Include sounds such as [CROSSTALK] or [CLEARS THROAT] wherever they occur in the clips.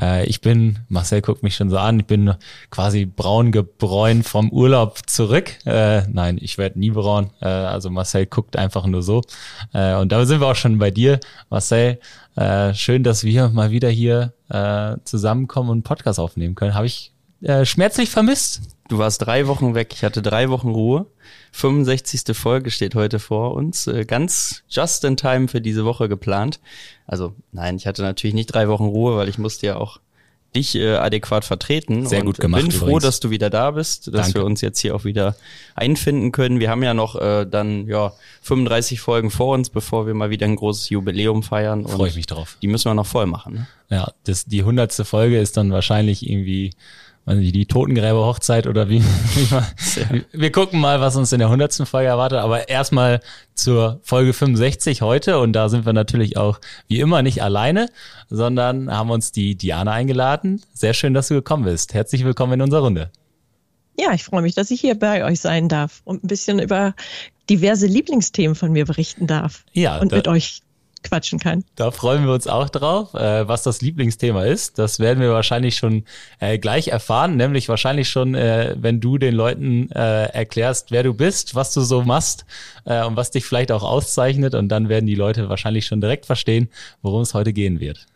Äh, ich bin, Marcel guckt mich schon so an, ich bin quasi braun gebräunt vom Urlaub zurück. Äh, nein, ich werde nie braun. Äh, also Marcel guckt einfach nur so. Und da sind wir auch schon bei dir, Marcel. Schön, dass wir mal wieder hier zusammenkommen und einen Podcast aufnehmen können. Habe ich schmerzlich vermisst. Du warst drei Wochen weg. Ich hatte drei Wochen Ruhe. 65. Folge steht heute vor uns. Äh, ganz just in time für diese Woche geplant. Also nein, ich hatte natürlich nicht drei Wochen Ruhe, weil ich musste ja auch dich äh, adäquat vertreten. Sehr gut gemacht. Bin froh, übrigens. dass du wieder da bist, dass Danke. wir uns jetzt hier auch wieder einfinden können. Wir haben ja noch äh, dann ja 35 Folgen vor uns, bevor wir mal wieder ein großes Jubiläum feiern. Freue ich mich drauf. Die müssen wir noch voll machen. Ne? Ja, das, die hundertste Folge ist dann wahrscheinlich irgendwie weiß nicht, die Totengräber-Hochzeit oder wie, [LAUGHS] wie man, wir gucken mal, was uns in der hundertsten Folge erwartet, aber erstmal zur Folge 65 heute und da sind wir natürlich auch wie immer nicht alleine, sondern haben uns die Diana eingeladen. Sehr schön, dass du gekommen bist. Herzlich willkommen in unserer Runde. Ja, ich freue mich, dass ich hier bei euch sein darf und ein bisschen über diverse Lieblingsthemen von mir berichten darf Ja, und da- mit euch quatschen kann. Da freuen wir uns auch drauf. Äh, was das Lieblingsthema ist, das werden wir wahrscheinlich schon äh, gleich erfahren, nämlich wahrscheinlich schon, äh, wenn du den Leuten äh, erklärst, wer du bist, was du so machst äh, und was dich vielleicht auch auszeichnet. Und dann werden die Leute wahrscheinlich schon direkt verstehen, worum es heute gehen wird.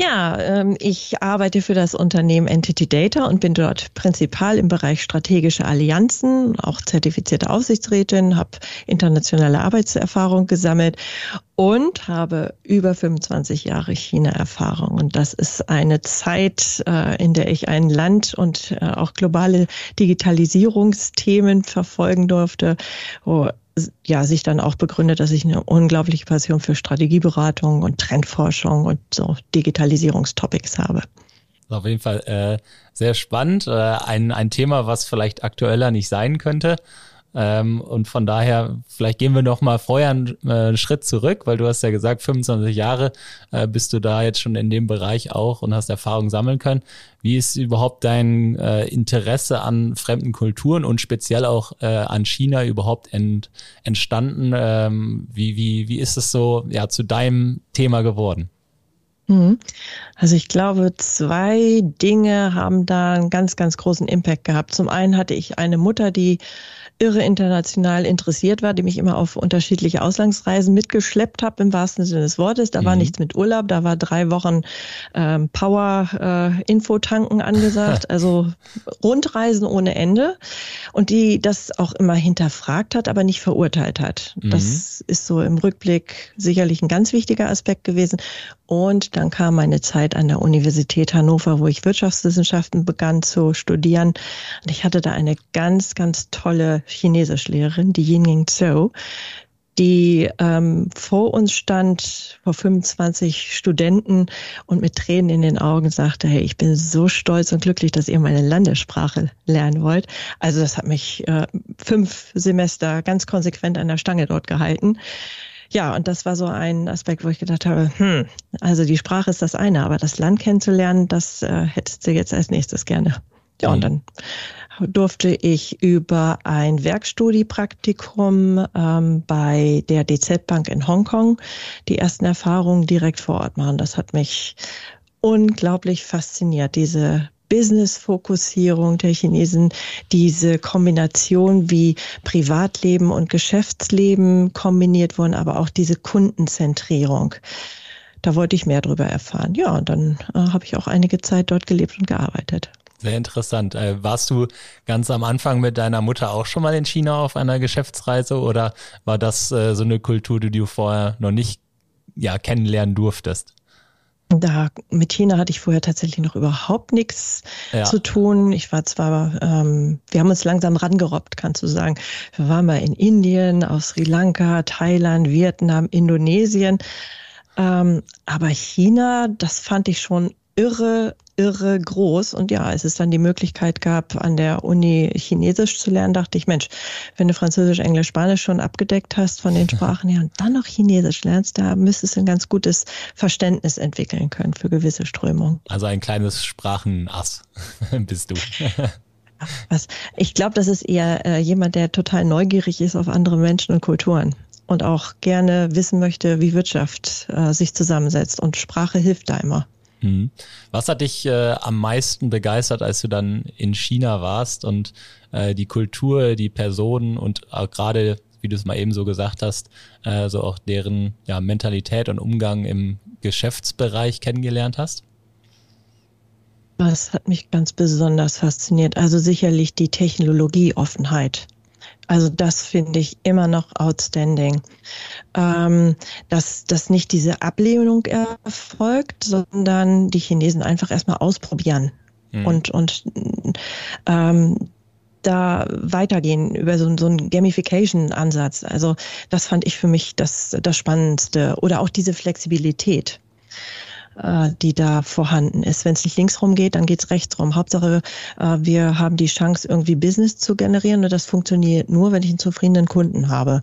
Ja, ähm, ich arbeite für das Unternehmen Entity Data und bin dort Prinzipal im Bereich strategische Allianzen, auch zertifizierte Aufsichtsrätin, habe internationale Arbeitserfahrung gesammelt und habe über 25 Jahre China-Erfahrung. Und das ist eine Zeit, äh, in der ich ein Land und äh, auch globale Digitalisierungsthemen verfolgen durfte, wo ja, sich dann auch begründet, dass ich eine unglaubliche Passion für Strategieberatung und Trendforschung und so Digitalisierungstopics habe. Auf jeden Fall äh, sehr spannend. Äh, ein, ein Thema, was vielleicht aktueller nicht sein könnte. Ähm, und von daher, vielleicht gehen wir noch mal vorher einen, äh, einen Schritt zurück, weil du hast ja gesagt, 25 Jahre äh, bist du da jetzt schon in dem Bereich auch und hast Erfahrung sammeln können. Wie ist überhaupt dein äh, Interesse an fremden Kulturen und speziell auch äh, an China überhaupt ent, entstanden? Ähm, wie, wie, wie ist es so ja, zu deinem Thema geworden? Mhm. Also ich glaube, zwei Dinge haben da einen ganz, ganz großen Impact gehabt. Zum einen hatte ich eine Mutter, die irre international interessiert war, die mich immer auf unterschiedliche Auslandsreisen mitgeschleppt hat, im wahrsten Sinne des Wortes. Da war Mhm. nichts mit Urlaub, da war drei Wochen ähm, Power-Infotanken angesagt, [LAUGHS] also Rundreisen ohne Ende. Und die das auch immer hinterfragt hat, aber nicht verurteilt hat. Mhm. Das ist so im Rückblick sicherlich ein ganz wichtiger Aspekt gewesen. Und dann kam meine Zeit an der Universität Hannover, wo ich Wirtschaftswissenschaften begann zu studieren. Und ich hatte da eine ganz, ganz tolle Chinesischlehrerin, die Yinging Zhou, die ähm, vor uns stand, vor 25 Studenten und mit Tränen in den Augen sagte, hey, ich bin so stolz und glücklich, dass ihr meine Landessprache lernen wollt. Also das hat mich äh, fünf Semester ganz konsequent an der Stange dort gehalten. Ja, und das war so ein Aspekt, wo ich gedacht habe, hm, also die Sprache ist das eine, aber das Land kennenzulernen, das äh, hättest du jetzt als nächstes gerne. Ja, und dann durfte ich über ein Werkstudiepraktikum ähm, bei der DZ Bank in Hongkong die ersten Erfahrungen direkt vor Ort machen. Das hat mich unglaublich fasziniert, diese Business-Fokussierung der Chinesen, diese Kombination, wie Privatleben und Geschäftsleben kombiniert wurden, aber auch diese Kundenzentrierung. Da wollte ich mehr darüber erfahren. Ja, und dann äh, habe ich auch einige Zeit dort gelebt und gearbeitet. Sehr interessant. Äh, warst du ganz am Anfang mit deiner Mutter auch schon mal in China auf einer Geschäftsreise oder war das äh, so eine Kultur, die du vorher noch nicht ja, kennenlernen durftest? Da mit China hatte ich vorher tatsächlich noch überhaupt nichts Ja. zu tun. Ich war zwar, ähm, wir haben uns langsam rangerobbt, kannst du sagen. Wir waren mal in Indien, aus Sri Lanka, Thailand, Vietnam, Indonesien. Ähm, aber China, das fand ich schon irre, irre groß. Und ja, als es dann die Möglichkeit gab, an der Uni Chinesisch zu lernen, dachte ich, Mensch, wenn du Französisch, Englisch, Spanisch schon abgedeckt hast von den [LAUGHS] Sprachen her und dann noch Chinesisch lernst, da müsstest du ein ganz gutes Verständnis entwickeln können für gewisse Strömungen. Also ein kleines Sprachenass [LAUGHS] bist du. [LAUGHS] Was? Ich glaube, das ist eher äh, jemand, der total neugierig ist auf andere Menschen und Kulturen und auch gerne wissen möchte, wie Wirtschaft äh, sich zusammensetzt. Und Sprache hilft da immer. Mhm. Was hat dich äh, am meisten begeistert, als du dann in China warst und äh, die Kultur, die Personen und auch gerade, wie du es mal eben so gesagt hast, äh, so auch deren ja, Mentalität und Umgang im Geschäftsbereich kennengelernt hast? Was hat mich ganz besonders fasziniert? Also sicherlich die Technologieoffenheit. Also das finde ich immer noch outstanding. Ähm, dass, dass nicht diese Ablehnung erfolgt, sondern die Chinesen einfach erstmal ausprobieren mhm. und, und ähm, da weitergehen über so, so einen Gamification-Ansatz. Also das fand ich für mich das, das Spannendste. Oder auch diese Flexibilität. Äh, die da vorhanden ist. Wenn es nicht links rum geht, dann geht es rechts rum. Hauptsache, äh, wir haben die Chance, irgendwie Business zu generieren und das funktioniert nur, wenn ich einen zufriedenen Kunden habe.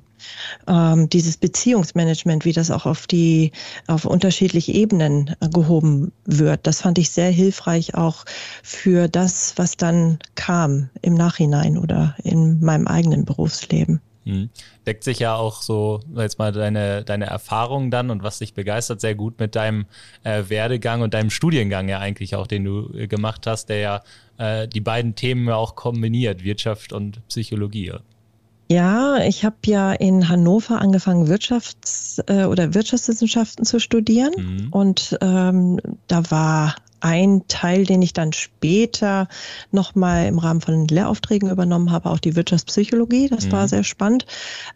Ähm, dieses Beziehungsmanagement, wie das auch auf die auf unterschiedliche Ebenen äh, gehoben wird, das fand ich sehr hilfreich auch für das, was dann kam im Nachhinein oder in meinem eigenen Berufsleben. Mhm. Deckt sich ja auch so, jetzt mal deine, deine Erfahrung dann und was dich begeistert, sehr gut mit deinem äh, Werdegang und deinem Studiengang ja eigentlich auch, den du äh, gemacht hast, der ja äh, die beiden Themen ja auch kombiniert, Wirtschaft und Psychologie. Ja, ich habe ja in Hannover angefangen, Wirtschafts- äh, oder Wirtschaftswissenschaften zu studieren. Mhm. Und ähm, da war ein Teil, den ich dann später nochmal im Rahmen von Lehraufträgen übernommen habe, auch die Wirtschaftspsychologie. Das mhm. war sehr spannend.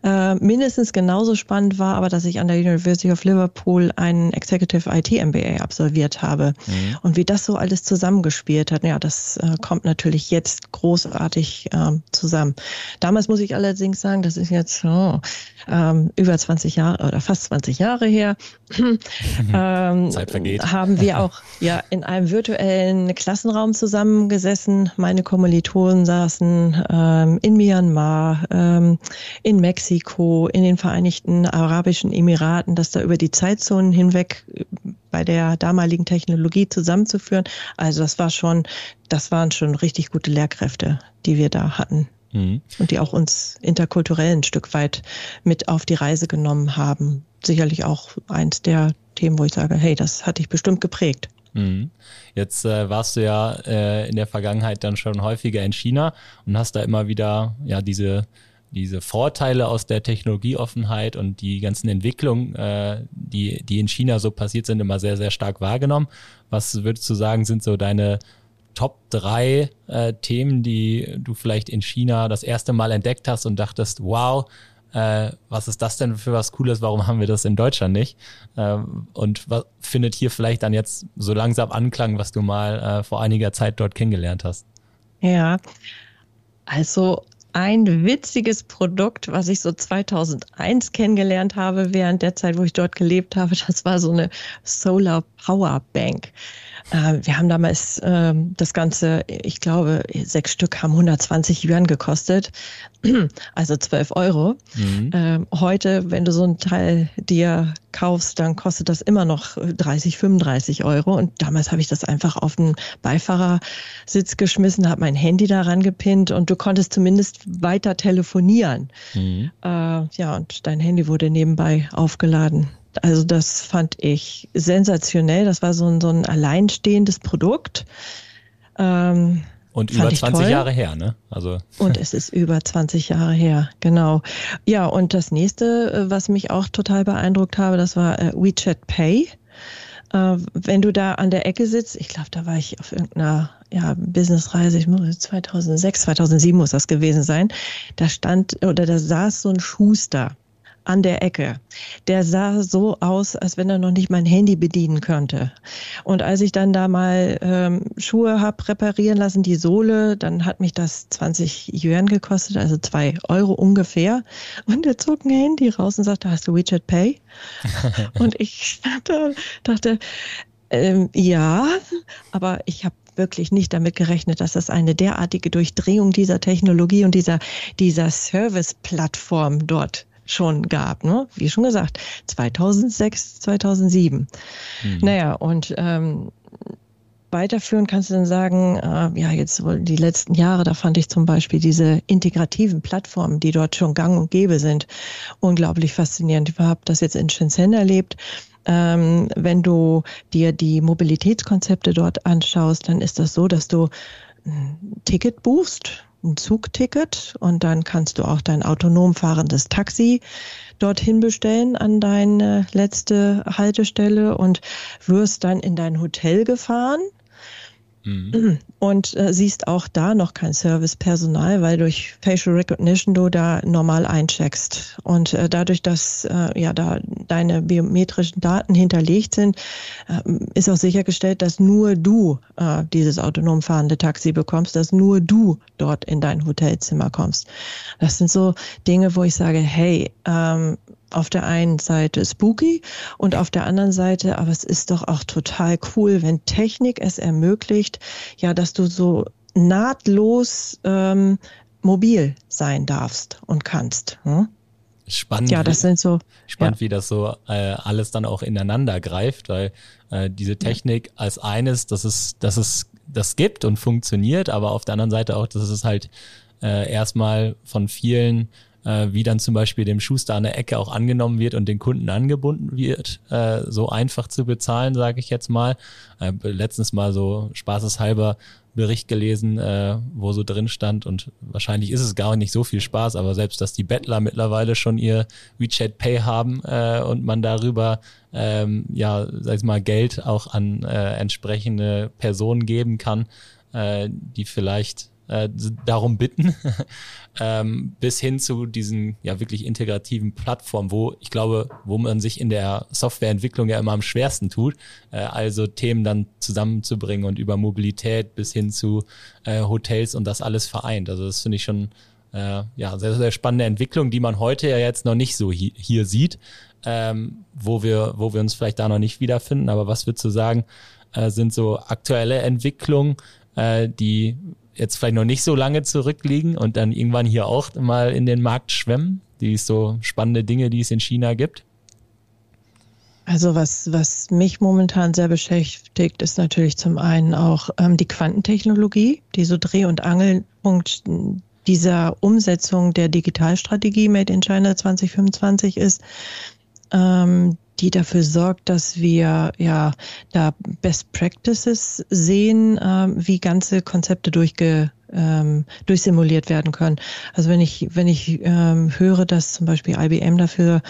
Äh, mindestens genauso spannend war aber, dass ich an der University of Liverpool einen Executive IT MBA absolviert habe. Mhm. Und wie das so alles zusammengespielt hat, ja, das äh, kommt natürlich jetzt großartig äh, zusammen. Damals muss ich allerdings sagen, das ist jetzt oh, über 20 Jahre oder fast 20 Jahre her. [LAUGHS] ähm, Zeit vergeht. Haben wir [LAUGHS] auch ja in einem virtuellen Klassenraum zusammengesessen. Meine Kommilitonen saßen ähm, in Myanmar, ähm, in Mexiko, in den Vereinigten Arabischen Emiraten, das da über die Zeitzonen hinweg äh, bei der damaligen Technologie zusammenzuführen. Also das war schon, das waren schon richtig gute Lehrkräfte, die wir da hatten. Mhm. Und die auch uns interkulturell ein Stück weit mit auf die Reise genommen haben. Sicherlich auch eins der Themen, wo ich sage, hey, das hat dich bestimmt geprägt. Mhm. Jetzt äh, warst du ja äh, in der Vergangenheit dann schon häufiger in China und hast da immer wieder ja diese diese Vorteile aus der Technologieoffenheit und die ganzen Entwicklungen, äh, die, die in China so passiert sind, immer sehr, sehr stark wahrgenommen. Was würdest du sagen, sind so deine Top drei äh, Themen, die du vielleicht in China das erste Mal entdeckt hast und dachtest, wow, äh, was ist das denn für was Cooles, warum haben wir das in Deutschland nicht? Ähm, und was findet hier vielleicht dann jetzt so langsam Anklang, was du mal äh, vor einiger Zeit dort kennengelernt hast? Ja, also ein witziges Produkt, was ich so 2001 kennengelernt habe, während der Zeit, wo ich dort gelebt habe. Das war so eine Solar Power Bank. Äh, wir haben damals äh, das Ganze, ich glaube, sechs Stück haben 120 Yuan gekostet, [CLEARS THROAT] also 12 Euro. Mhm. Ähm, heute, wenn du so ein Teil dir kaufst, dann kostet das immer noch 30, 35 Euro. Und damals habe ich das einfach auf den Beifahrersitz geschmissen, habe mein Handy daran gepinnt und du konntest zumindest weiter telefonieren. Mhm. Äh, ja, und dein Handy wurde nebenbei aufgeladen. Also das fand ich sensationell. Das war so ein, so ein alleinstehendes Produkt. Ähm, und über 20 toll. Jahre her, ne? Also. [LAUGHS] Und es ist über 20 Jahre her, genau. Ja, und das nächste, äh, was mich auch total beeindruckt habe, das war äh, WeChat Pay. Äh, wenn du da an der Ecke sitzt, ich glaube, da war ich auf irgendeiner ja, Businessreise, ich muss 2006, 2007 muss das gewesen sein. Da stand oder da saß so ein Schuster an der Ecke. Der sah so aus, als wenn er noch nicht mein Handy bedienen könnte. Und als ich dann da mal ähm, Schuhe hab reparieren lassen, die Sohle, dann hat mich das 20 Yuan gekostet, also zwei Euro ungefähr. Und er zog ein Handy raus und sagte, hast du WeChat Pay? [LAUGHS] und ich dachte, dachte Ähm, ja, aber ich habe wirklich nicht damit gerechnet, dass das eine derartige Durchdrehung dieser Technologie und dieser, dieser Service-Plattform dort schon gab. Ne? Wie schon gesagt, 2006, 2007. Mhm. Naja, und ähm, weiterführen kannst du dann sagen, äh, ja, jetzt die letzten Jahre, da fand ich zum Beispiel diese integrativen Plattformen, die dort schon gang und gäbe sind, unglaublich faszinierend. Ich habe das jetzt in Shenzhen erlebt. Ähm, wenn du dir die Mobilitätskonzepte dort anschaust, dann ist das so, dass du ein Ticket buchst, ein Zugticket und dann kannst du auch dein autonom fahrendes Taxi dorthin bestellen an deine letzte Haltestelle und wirst dann in dein Hotel gefahren Mhm. Und äh, siehst auch da noch kein Servicepersonal, weil durch Facial Recognition du da normal eincheckst. Und äh, dadurch, dass äh, ja da deine biometrischen Daten hinterlegt sind, äh, ist auch sichergestellt, dass nur du äh, dieses autonom fahrende Taxi bekommst, dass nur du dort in dein Hotelzimmer kommst. Das sind so Dinge, wo ich sage, hey, ähm, auf der einen Seite spooky und auf der anderen Seite, aber es ist doch auch total cool, wenn Technik es ermöglicht, ja, dass du so nahtlos ähm, mobil sein darfst und kannst. Hm? Spannend. Ja, das sind so. Spannend, ja. wie das so äh, alles dann auch ineinander greift, weil äh, diese Technik ja. als eines, dass es, dass es das gibt und funktioniert, aber auf der anderen Seite auch, dass es halt äh, erstmal von vielen äh, wie dann zum Beispiel dem Schuster an der Ecke auch angenommen wird und den Kunden angebunden wird, äh, so einfach zu bezahlen, sage ich jetzt mal. Äh, letztens mal so spaßeshalber Bericht gelesen, äh, wo so drin stand und wahrscheinlich ist es gar nicht so viel Spaß, aber selbst, dass die Bettler mittlerweile schon ihr WeChat Pay haben äh, und man darüber ähm, ja, sag ich mal, Geld auch an äh, entsprechende Personen geben kann, äh, die vielleicht äh, darum bitten, [LAUGHS] ähm, bis hin zu diesen ja wirklich integrativen Plattformen, wo ich glaube, wo man sich in der Softwareentwicklung ja immer am schwersten tut, äh, also Themen dann zusammenzubringen und über Mobilität bis hin zu äh, Hotels und das alles vereint. Also das finde ich schon äh, ja sehr, sehr spannende Entwicklung, die man heute ja jetzt noch nicht so hi hier sieht, ähm, wo wir, wo wir uns vielleicht da noch nicht wiederfinden. Aber was würdest du sagen, äh, sind so aktuelle Entwicklungen, äh, die jetzt vielleicht noch nicht so lange zurückliegen und dann irgendwann hier auch mal in den Markt schwemmen? Die so spannende Dinge, die es in China gibt? Also was, was mich momentan sehr beschäftigt, ist natürlich zum einen auch ähm, die Quantentechnologie, die so Dreh- und Angelpunkt dieser Umsetzung der Digitalstrategie Made in China 2025 ist. Ähm, die dafür sorgt, dass wir ja da Best Practices sehen, äh, wie ganze Konzepte durchge ähm, durchsimuliert werden können. Also wenn ich wenn ich ähm, höre, dass zum Beispiel IBM dafür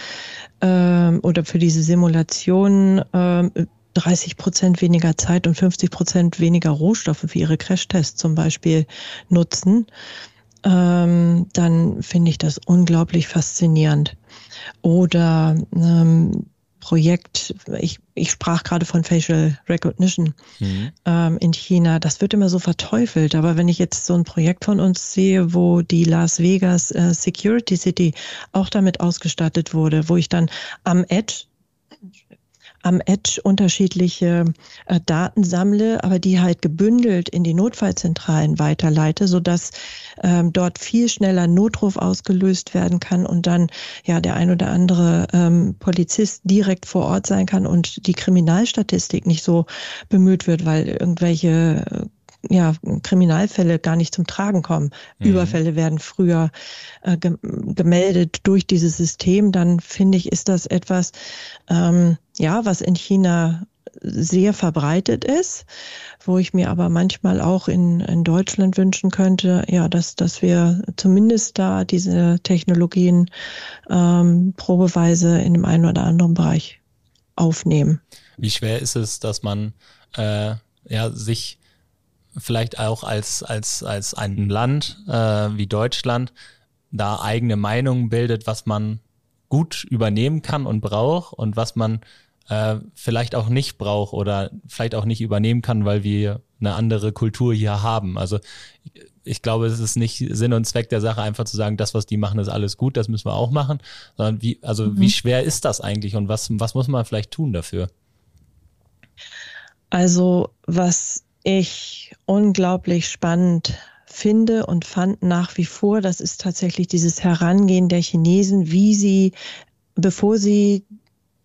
ähm, oder für diese Simulation ähm, 30 Prozent weniger Zeit und 50 Prozent weniger Rohstoffe für ihre Crashtests zum Beispiel nutzen, ähm, dann finde ich das unglaublich faszinierend. Oder ähm, Projekt, ich, ich sprach gerade von Facial Recognition mhm. ähm, in China, das wird immer so verteufelt. Aber wenn ich jetzt so ein Projekt von uns sehe, wo die Las Vegas äh, Security City auch damit ausgestattet wurde, wo ich dann am Edge am Edge unterschiedliche äh, Daten sammle, aber die halt gebündelt in die Notfallzentralen weiterleite, sodass ähm, dort viel schneller Notruf ausgelöst werden kann und dann ja der ein oder andere ähm, Polizist direkt vor Ort sein kann und die Kriminalstatistik nicht so bemüht wird, weil irgendwelche äh, ja, Kriminalfälle gar nicht zum Tragen kommen. Mhm. Überfälle werden früher äh, ge gemeldet durch dieses System. Dann finde ich, ist das etwas, ähm, ja, was in China sehr verbreitet ist, wo ich mir aber manchmal auch in, in Deutschland wünschen könnte, ja, dass, dass wir zumindest da diese Technologien ähm, probeweise in dem einen oder anderen Bereich aufnehmen. Wie schwer ist es, dass man äh, ja, sich vielleicht auch als, als, als ein Land äh, wie Deutschland da eigene Meinungen bildet, was man gut übernehmen kann und braucht und was man äh, vielleicht auch nicht braucht oder vielleicht auch nicht übernehmen kann, weil wir eine andere Kultur hier haben. Also ich glaube, es ist nicht Sinn und Zweck der Sache, einfach zu sagen, das, was die machen, ist alles gut, das müssen wir auch machen, sondern wie, also mhm. wie schwer ist das eigentlich und was, was muss man vielleicht tun dafür? Also was ich unglaublich spannend finde und fand nach wie vor, das ist tatsächlich dieses Herangehen der Chinesen, wie sie, bevor sie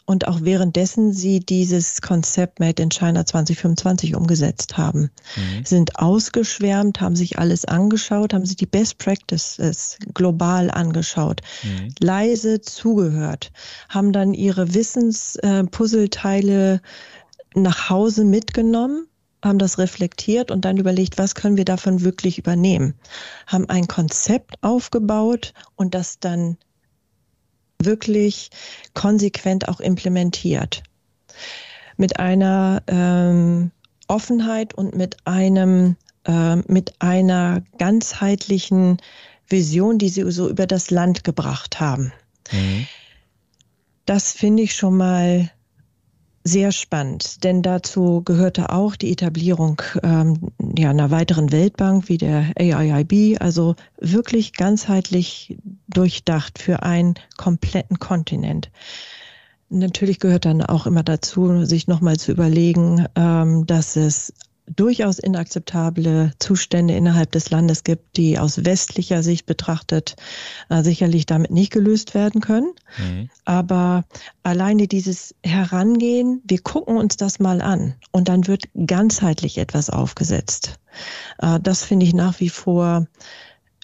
und auch währenddessen sie dieses Konzept Made in China 2025 umgesetzt haben. Mhm. Sind ausgeschwärmt, haben sich alles angeschaut, haben sich die Best Practices global angeschaut, mhm. leise zugehört, haben dann ihre Wissenspuzzleteile äh, nach Hause mitgenommen haben das reflektiert und dann überlegt, was können wir davon wirklich übernehmen. Haben ein Konzept aufgebaut und das dann wirklich konsequent auch implementiert. Mit einer ähm, Offenheit und mit einem äh, mit einer ganzheitlichen Vision, die sie so über das Land gebracht haben. Mhm. Das finde ich schon mal sehr spannend, denn dazu gehörte auch die Etablierung ähm, ja, einer weiteren Weltbank wie der AIIB, also wirklich ganzheitlich durchdacht für einen kompletten Kontinent. Natürlich gehört dann auch immer dazu, sich nochmal zu überlegen, ähm, dass es durchaus inakzeptable Zustände innerhalb des Landes gibt, die aus westlicher Sicht betrachtet äh, sicherlich damit nicht gelöst werden können. Mhm. Aber alleine dieses Herangehen, wir gucken uns das mal an und dann wird ganzheitlich etwas aufgesetzt. Äh, das finde ich nach wie vor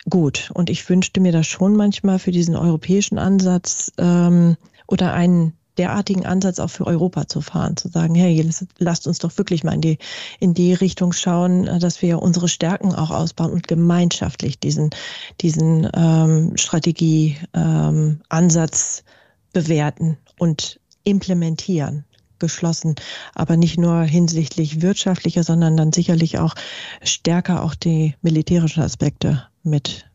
gut. Und ich wünschte mir das schon manchmal für diesen europäischen Ansatz ähm, oder einen derartigen Ansatz auch für Europa zu fahren, zu sagen, hey, lasst uns doch wirklich mal in die, in die Richtung schauen, äh, dass wir unsere Stärken auch ausbauen und gemeinschaftlich diesen, diesen ähm, Strategieansatz ähm, bewerten und implementieren geschlossen, aber nicht nur hinsichtlich wirtschaftlicher, sondern dann sicherlich auch stärker auch die militärischen Aspekte mit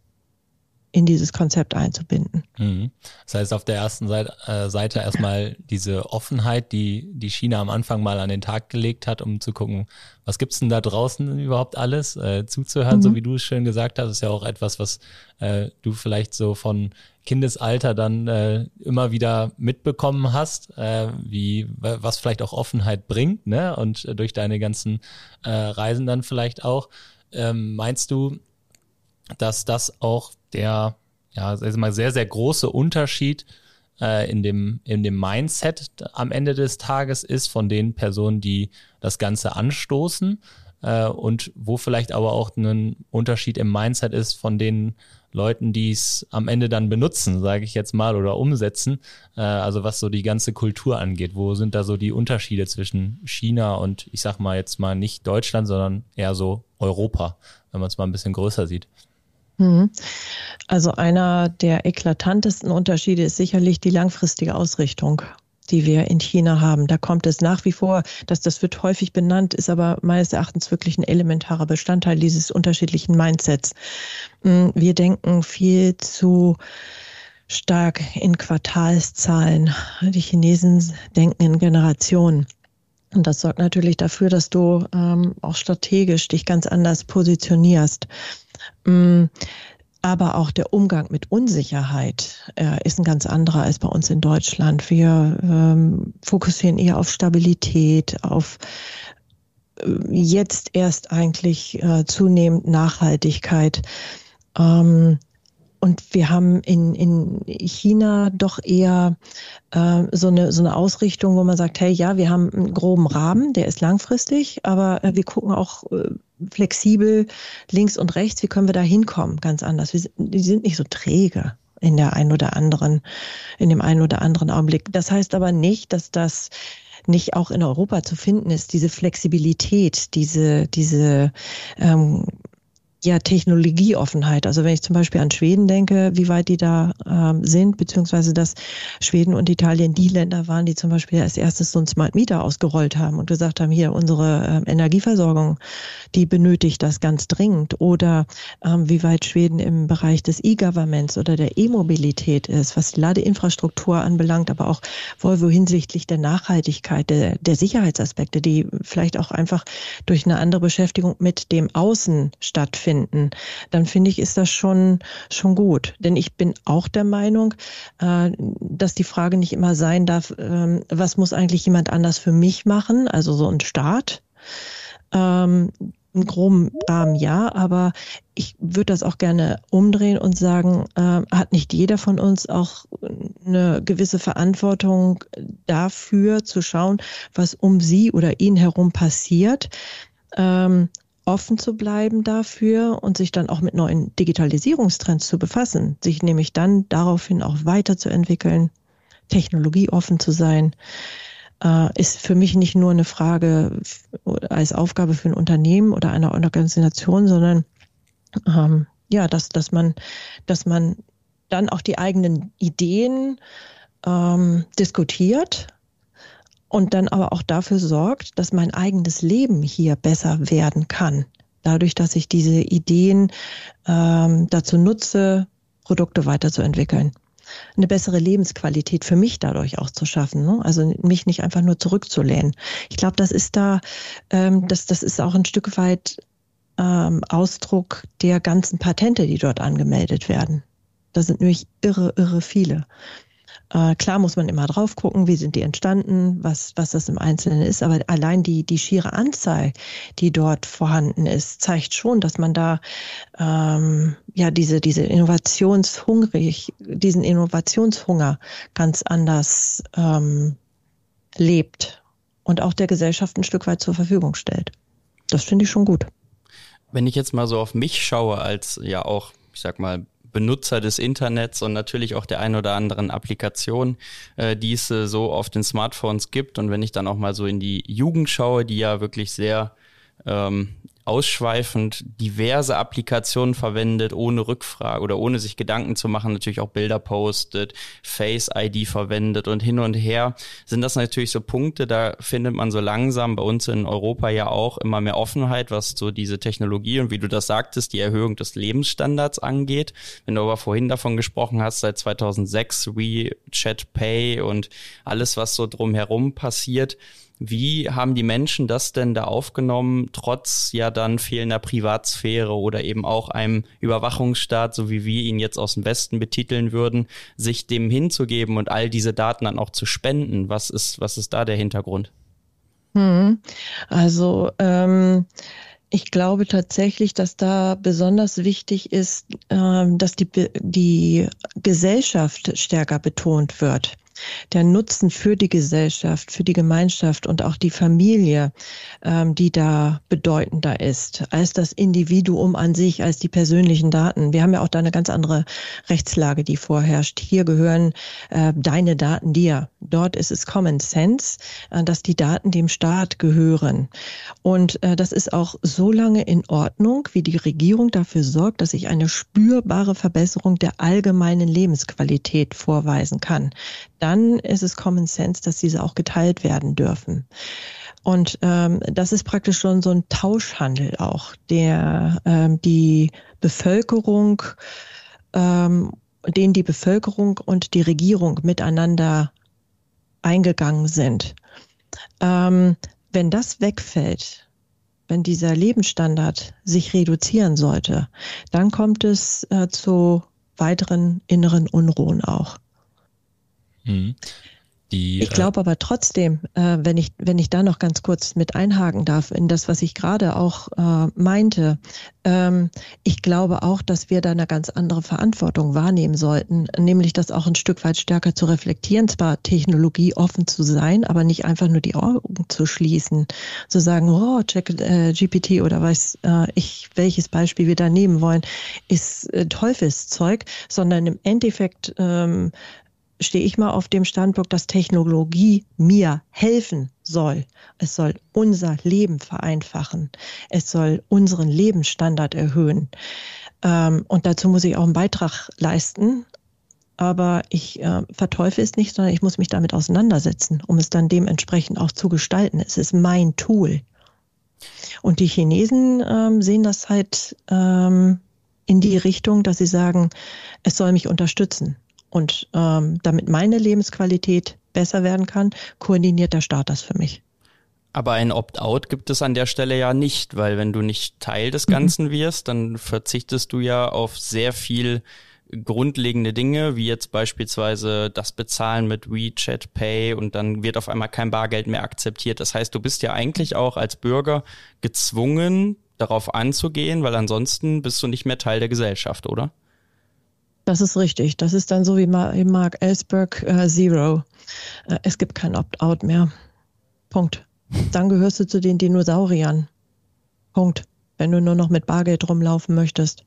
in dieses Konzept einzubinden. Mhm. Das heißt, auf der ersten Seite, äh, Seite erstmal diese Offenheit, die, die China am Anfang mal an den Tag gelegt hat, um zu gucken, was gibt's denn da draußen überhaupt alles, äh, zuzuhören, mhm. so wie du es schön gesagt hast, ist ja auch etwas, was äh, du vielleicht so von Kindesalter dann äh, immer wieder mitbekommen hast, äh, wie was vielleicht auch Offenheit bringt, ne? Und äh, durch deine ganzen äh, Reisen dann vielleicht auch. Ähm, meinst du, dass das auch der, ja, mal, sehr, sehr große Unterschied äh, in, dem, in dem Mindset am Ende des Tages ist von den Personen, die das Ganze anstoßen äh, und wo vielleicht aber auch ein Unterschied im Mindset ist von den Leuten, die es am Ende dann benutzen, sage ich jetzt mal, oder umsetzen. Äh, also was so die ganze Kultur angeht. Wo sind da so die Unterschiede zwischen China und ich sag mal jetzt mal nicht Deutschland, sondern eher so Europa, wenn man es mal ein bisschen größer sieht? Mhm. Also einer der eklatantesten Unterschiede ist sicherlich die langfristige Ausrichtung die wir in China haben. Da kommt es nach wie vor, dass das wird häufig benannt, ist aber meines Erachtens wirklich ein elementarer Bestandteil dieses unterschiedlichen Mindsets. Mhm. Wir denken viel zu stark in Quartalszahlen. Die Chinesen denken in Generationen. Und das sorgt natürlich dafür, dass du ähm, auch strategisch dich ganz anders positionierst. Mm, aber auch der Umgang mit Unsicherheit äh, ist ein ganz anderer als bei uns in Deutschland. Wir ähm, fokussieren eher auf Stabilität, auf äh, jetzt erst eigentlich äh, zunehmend Nachhaltigkeit. Ähm, und wir haben in, in China doch eher äh, so, eine, so eine Ausrichtung, wo man sagt, hey, ja, wir haben einen groben Rahmen, der ist langfristig, aber äh, wir gucken auch äh, flexibel links und rechts, wie können wir da hinkommen, ganz anders. Wir, die sind nicht so träge in der einen oder anderen, in dem einen oder anderen Augenblick. Das heißt aber nicht, dass das nicht auch in Europa zu finden ist, diese Flexibilität, diese, diese ähm, ja, Technologieoffenheit. Also wenn ich zum Beispiel an Schweden denke, wie weit die da ähm, sind, beziehungsweise dass Schweden und Italien die Länder waren, die zum Beispiel als erstes so ein Smart Meter ausgerollt haben und gesagt haben, hier unsere äh, Energieversorgung, die benötigt das ganz dringend. Oder ähm, wie weit Schweden im Bereich des E-Governments oder der E-Mobilität ist, was die Ladeinfrastruktur anbelangt, aber auch Volvo hinsichtlich der Nachhaltigkeit, der, der Sicherheitsaspekte, die vielleicht auch einfach durch eine andere Beschäftigung mit dem Außen stattfinden finden, dann finde ich, ist das schon, schon gut. Denn ich bin auch der Meinung, äh, dass die Frage nicht immer sein darf, äh, was muss eigentlich jemand anders für mich machen, also so ein Staat, Ähm, Im groben Rahmen ja, aber ich würde das auch gerne umdrehen und sagen, äh, hat nicht jeder von uns auch eine gewisse Verantwortung dafür zu schauen, was um sie oder ihn herum passiert? Ähm, offen zu bleiben dafür und sich dann auch mit neuen Digitalisierungstrends zu befassen, sich nämlich dann daraufhin auch weiterzuentwickeln, technologieoffen zu sein, äh, ist für mich nicht nur eine Frage als Aufgabe für ein Unternehmen oder eine Organisation, sondern ähm, ja, dass, dass man, dass man dann auch die eigenen Ideen ähm, diskutiert und dann aber auch dafür sorgt, dass mein eigenes Leben hier besser werden kann. Dadurch, dass ich diese Ideen ähm, dazu nutze, Produkte weiterzuentwickeln. Eine bessere Lebensqualität für mich dadurch auch zu schaffen. Ne? Also mich nicht einfach nur zurückzulehnen. Ich glaube, das ist da, ähm, das, das ist auch ein Stück weit ähm, Ausdruck der ganzen Patente, die dort angemeldet werden. Das sind nämlich irre, irre viele. Äh, klar muss man immer drauf gucken, wie sind die entstanden, was, was das im Einzelnen ist, aber allein die, die schiere Anzahl, die dort vorhanden ist, zeigt schon, dass man da ähm, ja diese, diese Innovationshungrig, diesen Innovationshunger ganz anders ähm, lebt und auch der Gesellschaft ein Stück weit zur Verfügung stellt. Das finde ich schon gut. Wenn ich jetzt mal so auf mich schaue, als ja auch, ich sag mal, Benutzer des Internets und natürlich auch der ein oder anderen Applikation, äh, die es äh, so auf den Smartphones gibt. Und wenn ich dann auch mal so in die Jugend schaue, die ja wirklich sehr ähm, ausschweifend diverse Applikationen verwendet, ohne Rückfrage oder ohne sich Gedanken zu machen, natürlich auch Bilder postet, Face ID verwendet und hin und her, sind das natürlich so Punkte, da findet man so langsam bei uns in Europa ja auch immer mehr Offenheit, was so diese Technologie und wie du das sagtest, die Erhöhung des Lebensstandards angeht. Wenn du aber vorhin davon gesprochen hast, seit 2006 WeChat Pay und alles, was so drumherum passiert, wie haben die Menschen das denn da aufgenommen, trotz ja dann fehlender Privatsphäre oder eben auch einem Überwachungsstaat, so wie wir ihn jetzt aus dem Westen betiteln würden, sich dem hinzugeben und all diese Daten dann auch zu spenden? Was ist, was ist da der Hintergrund? Hm. Also ähm ich glaube tatsächlich, dass da besonders wichtig ist, ähm, dass die, die Gesellschaft stärker betont wird der Nutzen für die Gesellschaft, für die Gemeinschaft und auch die Familie, ähm, die da bedeutender ist, als das Individuum an sich, als die persönlichen Daten. Wir haben ja auch da eine ganz andere Rechtslage, die vorherrscht. Hier gehören äh, deine Daten dir. Dort ist es Common Sense, äh, dass die Daten dem Staat gehören. Und äh, das ist auch so lange in Ordnung, wie die Regierung dafür sorgt, dass ich eine spürbare Verbesserung der allgemeinen Lebensqualität vorweisen kann. Da dann ist es Common Sense, dass diese auch geteilt werden dürfen. Und ähm, das ist praktisch schon so ein Tauschhandel auch, der ähm, die Bevölkerung, ähm, den die Bevölkerung und die Regierung miteinander eingegangen sind. Ähm, wenn das wegfällt, wenn dieser Lebensstandard sich reduzieren sollte, dann kommt es äh, zu weiteren inneren Unruhen auch. Mhm. Die, ich glaube aber trotzdem, äh, wenn ich wenn ich da noch ganz kurz mit einhaken darf in das, was ich gerade auch äh, meinte, ähm, ich glaube auch, dass wir da eine ganz andere Verantwortung wahrnehmen sollten, nämlich das auch ein Stück weit stärker zu reflektieren, zwar Technologie offen zu sein, aber nicht einfach nur die Augen zu schließen, zu sagen, oh, check äh, GPT oder weiß äh, ich, welches Beispiel wir da nehmen wollen, ist äh, Teufelszeug, sondern im Endeffekt ähm, stehe ich mal auf dem Standpunkt, dass Technologie mir helfen soll. Es soll unser Leben vereinfachen. Es soll unseren Lebensstandard erhöhen. Ähm, und dazu muss ich auch einen Beitrag leisten. Aber ich äh, verteufel es nicht, sondern ich muss mich damit auseinandersetzen, um es dann dementsprechend auch zu gestalten. Es ist mein Tool. Und die Chinesen ähm, sehen das halt ähm, in die Richtung, dass sie sagen, es soll mich unterstützen. Und ähm, damit meine Lebensqualität besser werden kann, koordiniert der Staat das für mich. Aber ein Opt-out gibt es an der Stelle ja nicht, weil wenn du nicht Teil des mhm. Ganzen mhm. wirst, dann verzichtest du ja auf sehr viel grundlegende Dinge, wie jetzt beispielsweise das Bezahlen mit WeChat Pay und dann wird auf einmal kein Bargeld mehr akzeptiert. Das heißt, du bist ja eigentlich auch als Bürger gezwungen, darauf anzugehen, weil ansonsten bist du nicht mehr Teil der Gesellschaft, oder? Das ist richtig. Das ist dann so wie Mark Ellsberg äh, Zero. Äh, es gibt kein Opt-out mehr. Punkt. Dann gehörst du zu den Dinosauriern. Punkt. Wenn du nur noch mit Bargeld rumlaufen möchtest.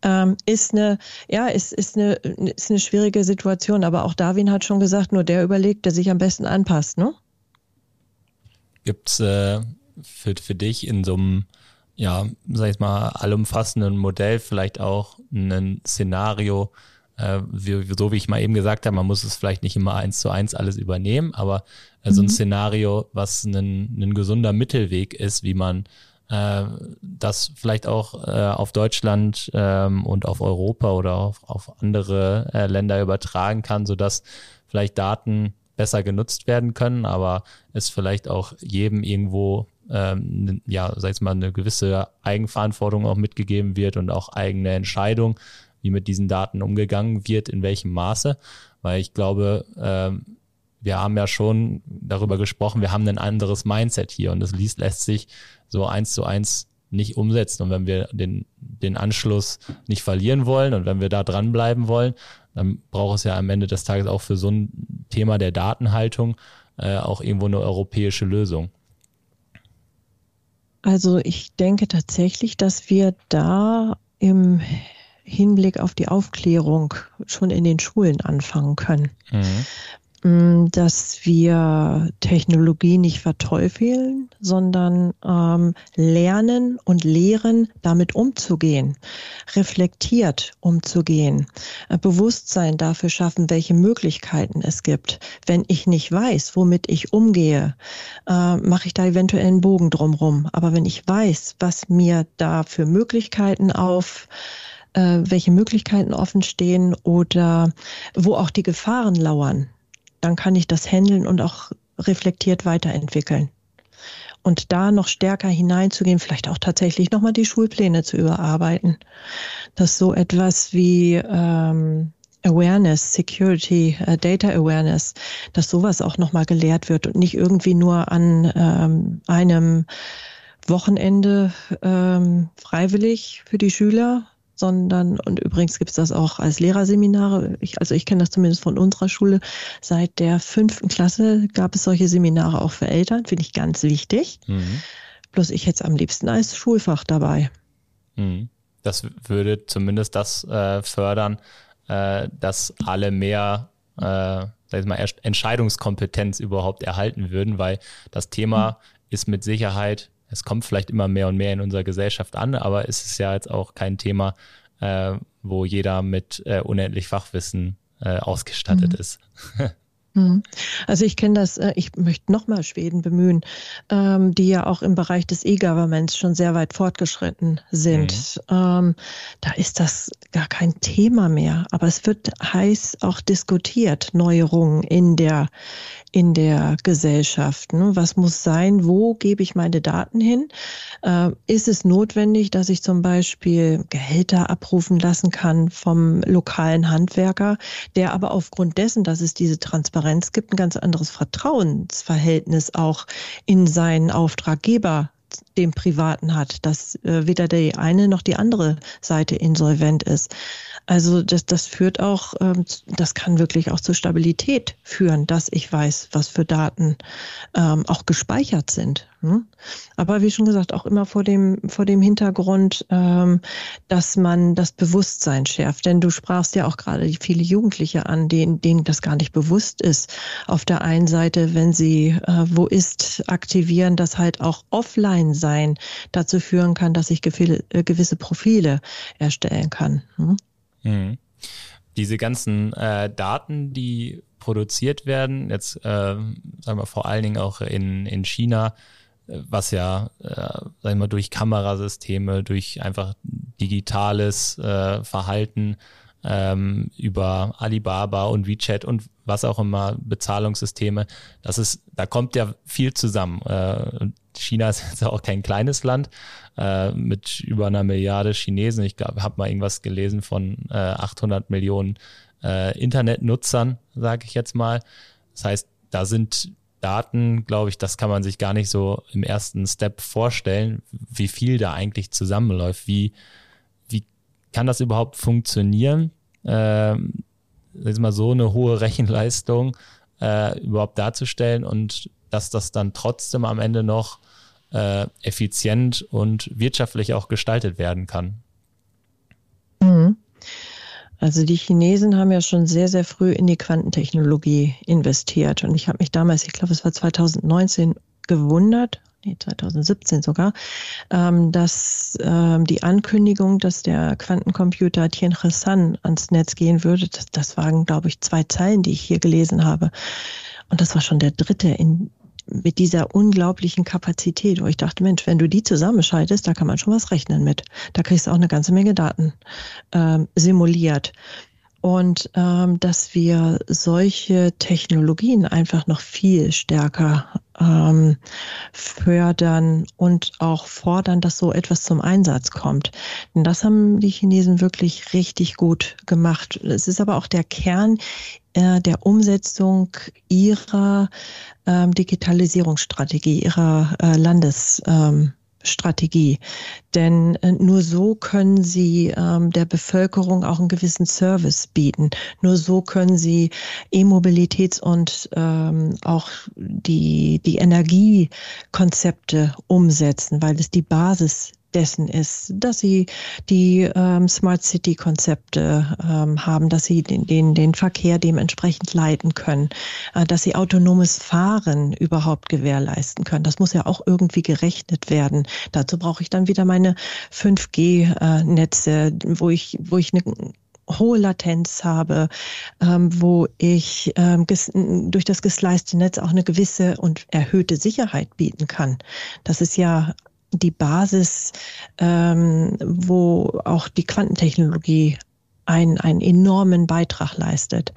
Ähm, ist eine, ja, ist, ist eine, ist eine schwierige Situation, aber auch Darwin hat schon gesagt, nur der überlegt, der sich am besten anpasst, ne? Gibt's äh, für, für dich in so einem ja, sag ich mal, allumfassenden Modell vielleicht auch ein Szenario, äh, wie, so wie ich mal eben gesagt habe, man muss es vielleicht nicht immer eins zu eins alles übernehmen, aber äh, so ein mhm. Szenario, was ein, ein gesunder Mittelweg ist, wie man äh, das vielleicht auch äh, auf Deutschland ähm, und auf Europa oder auf, auf andere äh, Länder übertragen kann, sodass vielleicht Daten besser genutzt werden können, aber es vielleicht auch jedem irgendwo ähm, ja, sag ich mal, eine gewisse Eigenverantwortung auch mitgegeben wird und auch eigene Entscheidung, wie mit diesen Daten umgegangen wird, in welchem Maße. Weil ich glaube, ähm, wir haben ja schon darüber gesprochen, wir haben ein anderes Mindset hier und das lässt sich so eins zu eins nicht umsetzen. Und wenn wir den, den Anschluss nicht verlieren wollen und wenn wir da dranbleiben wollen, dann braucht es ja am Ende des Tages auch für so ein Thema der Datenhaltung äh, auch irgendwo eine europäische Lösung. Also ich denke tatsächlich, dass wir da im Hinblick auf die Aufklärung schon in den Schulen anfangen können. Mhm. Mm, dass wir Technologie nicht verteufeln, sondern ähm, lernen und lehren, damit umzugehen, reflektiert umzugehen, äh, Bewusstsein dafür schaffen, welche Möglichkeiten es gibt. Wenn ich nicht weiß, womit ich umgehe, äh, mache ich da eventuell einen Bogen drumrum. Aber wenn ich weiß, was mir da für Möglichkeiten auf äh, welche Möglichkeiten offen stehen oder wo auch die Gefahren lauern, dann kann ich das handeln und auch reflektiert weiterentwickeln. Und da noch stärker hineinzugehen, vielleicht auch tatsächlich nochmal die Schulpläne zu überarbeiten. Dass so etwas wie ähm, Awareness, Security, äh, Data Awareness, dass sowas auch nochmal gelehrt wird und nicht irgendwie nur an ähm, einem Wochenende ähm, freiwillig für die Schüler, sondern, und übrigens gibt es das auch als Lehrerseminare, ich, also ich kenne das zumindest von unserer Schule, seit der fünften Klasse gab es solche Seminare auch für Eltern, finde ich ganz wichtig. Mhm. Bloß ich hätte es am liebsten als Schulfach dabei. Mhm. Das würde zumindest das äh, fördern, äh, dass alle mehr äh, sag ich mal, Entscheidungskompetenz überhaupt erhalten würden, weil das Thema mhm. ist mit Sicherheit es kommt vielleicht immer mehr und mehr in unserer Gesellschaft an, aber es ist ja jetzt auch kein Thema, äh, wo jeder mit äh, unendlich Fachwissen äh, ausgestattet mhm. ist. [LAUGHS] Mhm. Also ich kenne das, äh, ich möchte nochmal Schweden bemühen, ähm, die ja auch im Bereich des E-Governments schon sehr weit fortgeschritten sind. Mhm. Ähm, da ist das gar kein Thema mehr, aber es wird heiß auch diskutiert, Neuerungen in der, in der Gesellschaft. Ne? Was muss sein? Wo gebe ich meine Daten hin? Äh, ist es notwendig, dass ich zum Beispiel Gehälter abrufen lassen kann vom lokalen Handwerker, der aber aufgrund dessen, dass es diese Transparenz gibt, ein ganz anderes Vertrauensverhältnis auch in seinen Auftraggeber dem Privaten hat, dass äh, weder die eine noch die andere Seite insolvent ist. Also das, das führt auch, ähm, das kann wirklich auch zur Stabilität führen, dass ich weiß, was für Daten ähm, auch gespeichert sind. Hm? Aber wie schon gesagt, auch immer vor dem, vor dem Hintergrund, ähm, dass man das Bewusstsein schärft. Denn du sprachst ja auch gerade viele Jugendliche an, denen, denen das gar nicht bewusst ist. Auf der einen Seite, wenn sie äh, wo ist aktivieren, dass halt auch offline sein dazu führen kann, dass ich gefehle, äh, gewisse Profile erstellen kann. Hm? Mhm. Diese ganzen äh, Daten, die produziert werden, jetzt äh, sagen wir vor allen Dingen auch in, in China, was ja, äh, sagen wir mal, durch Kamerasysteme, durch einfach digitales äh, Verhalten ähm, über Alibaba und WeChat und was auch immer, Bezahlungssysteme. Das ist, da kommt ja viel zusammen. Äh, China [LAUGHS] ist jetzt auch kein kleines Land äh, mit über einer Milliarde Chinesen. Ich habe mal irgendwas gelesen von äh, 800 Millionen äh, Internetnutzern, sage ich jetzt mal. Das heißt, da sind Daten, glaube ich, das kann man sich gar nicht so im ersten Step vorstellen, wie viel da eigentlich zusammenläuft, wie, wie kann das überhaupt funktionieren, ähm, jetzt mal so eine hohe [LAUGHS] Rechenleistung äh, überhaupt darzustellen und dass das dann trotzdem am Ende noch äh, effizient und wirtschaftlich auch gestaltet werden kann. Mhm. Also die Chinesen haben ja schon sehr, sehr früh in die Quantentechnologie investiert. Und ich habe mich damals, ich glaube, es war 2019, gewundert, nee, 2017 sogar, ähm, dass ähm, die Ankündigung, dass der Quantencomputer Tianhe San ans Netz gehen würde, das, das waren, glaube ich, zwei Zeilen, die ich hier gelesen habe. Und das war schon der dritte in mit dieser unglaublichen Kapazität, wo ich dachte, Mensch, wenn du die zusammenschaltest, da kann man schon was rechnen mit. Da kriegst du auch eine ganze Menge Daten ähm, simuliert. Und ähm, dass wir solche Technologien einfach noch viel stärker ähm, fördern und auch fordern, dass so etwas zum Einsatz kommt. Denn das haben die Chinesen wirklich richtig gut gemacht. Es ist aber auch der Kern äh, der Umsetzung ihrer ähm, Digitalisierungsstrategie, ihrer äh, Landesstrategie. Ähm, Denn äh, nur so können sie ähm, der Bevölkerung auch einen gewissen Service bieten. Nur so können sie E-Mobilitäts- und ähm, auch die, die Energiekonzepte umsetzen, weil es die Basis dessen ist, dass sie die ähm, Smart City Konzepte ähm, haben, dass sie den, den, den Verkehr dementsprechend leiten können, äh, dass sie autonomes Fahren überhaupt gewährleisten können. Das muss ja auch irgendwie gerechnet werden. Dazu brauche ich dann wieder meine 5G-Netze, äh, wo ich, wo ich eine hohe Latenz habe, ähm, wo ich ähm, durch das gesleiste Netz auch eine gewisse und erhöhte Sicherheit bieten kann. Das ist ja die Basis, ähm, wo auch die Quantentechnologie einen, einen enormen Beitrag leistet.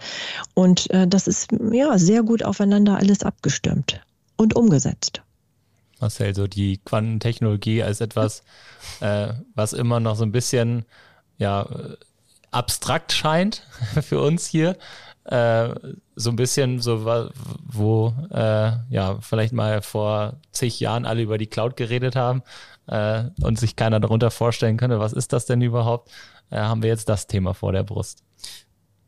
Und äh, das ist ja sehr gut aufeinander alles abgestimmt und umgesetzt. Marcel, so die Quantentechnologie als etwas, äh, was immer noch so ein bisschen ja abstrakt scheint [LAUGHS] für uns hier, äh, so ein bisschen so, wo äh, ja vielleicht mal vor zig Jahren alle über die Cloud geredet haben äh, und sich keiner darunter vorstellen könnte, was ist das denn überhaupt, äh, haben wir jetzt das Thema vor der Brust.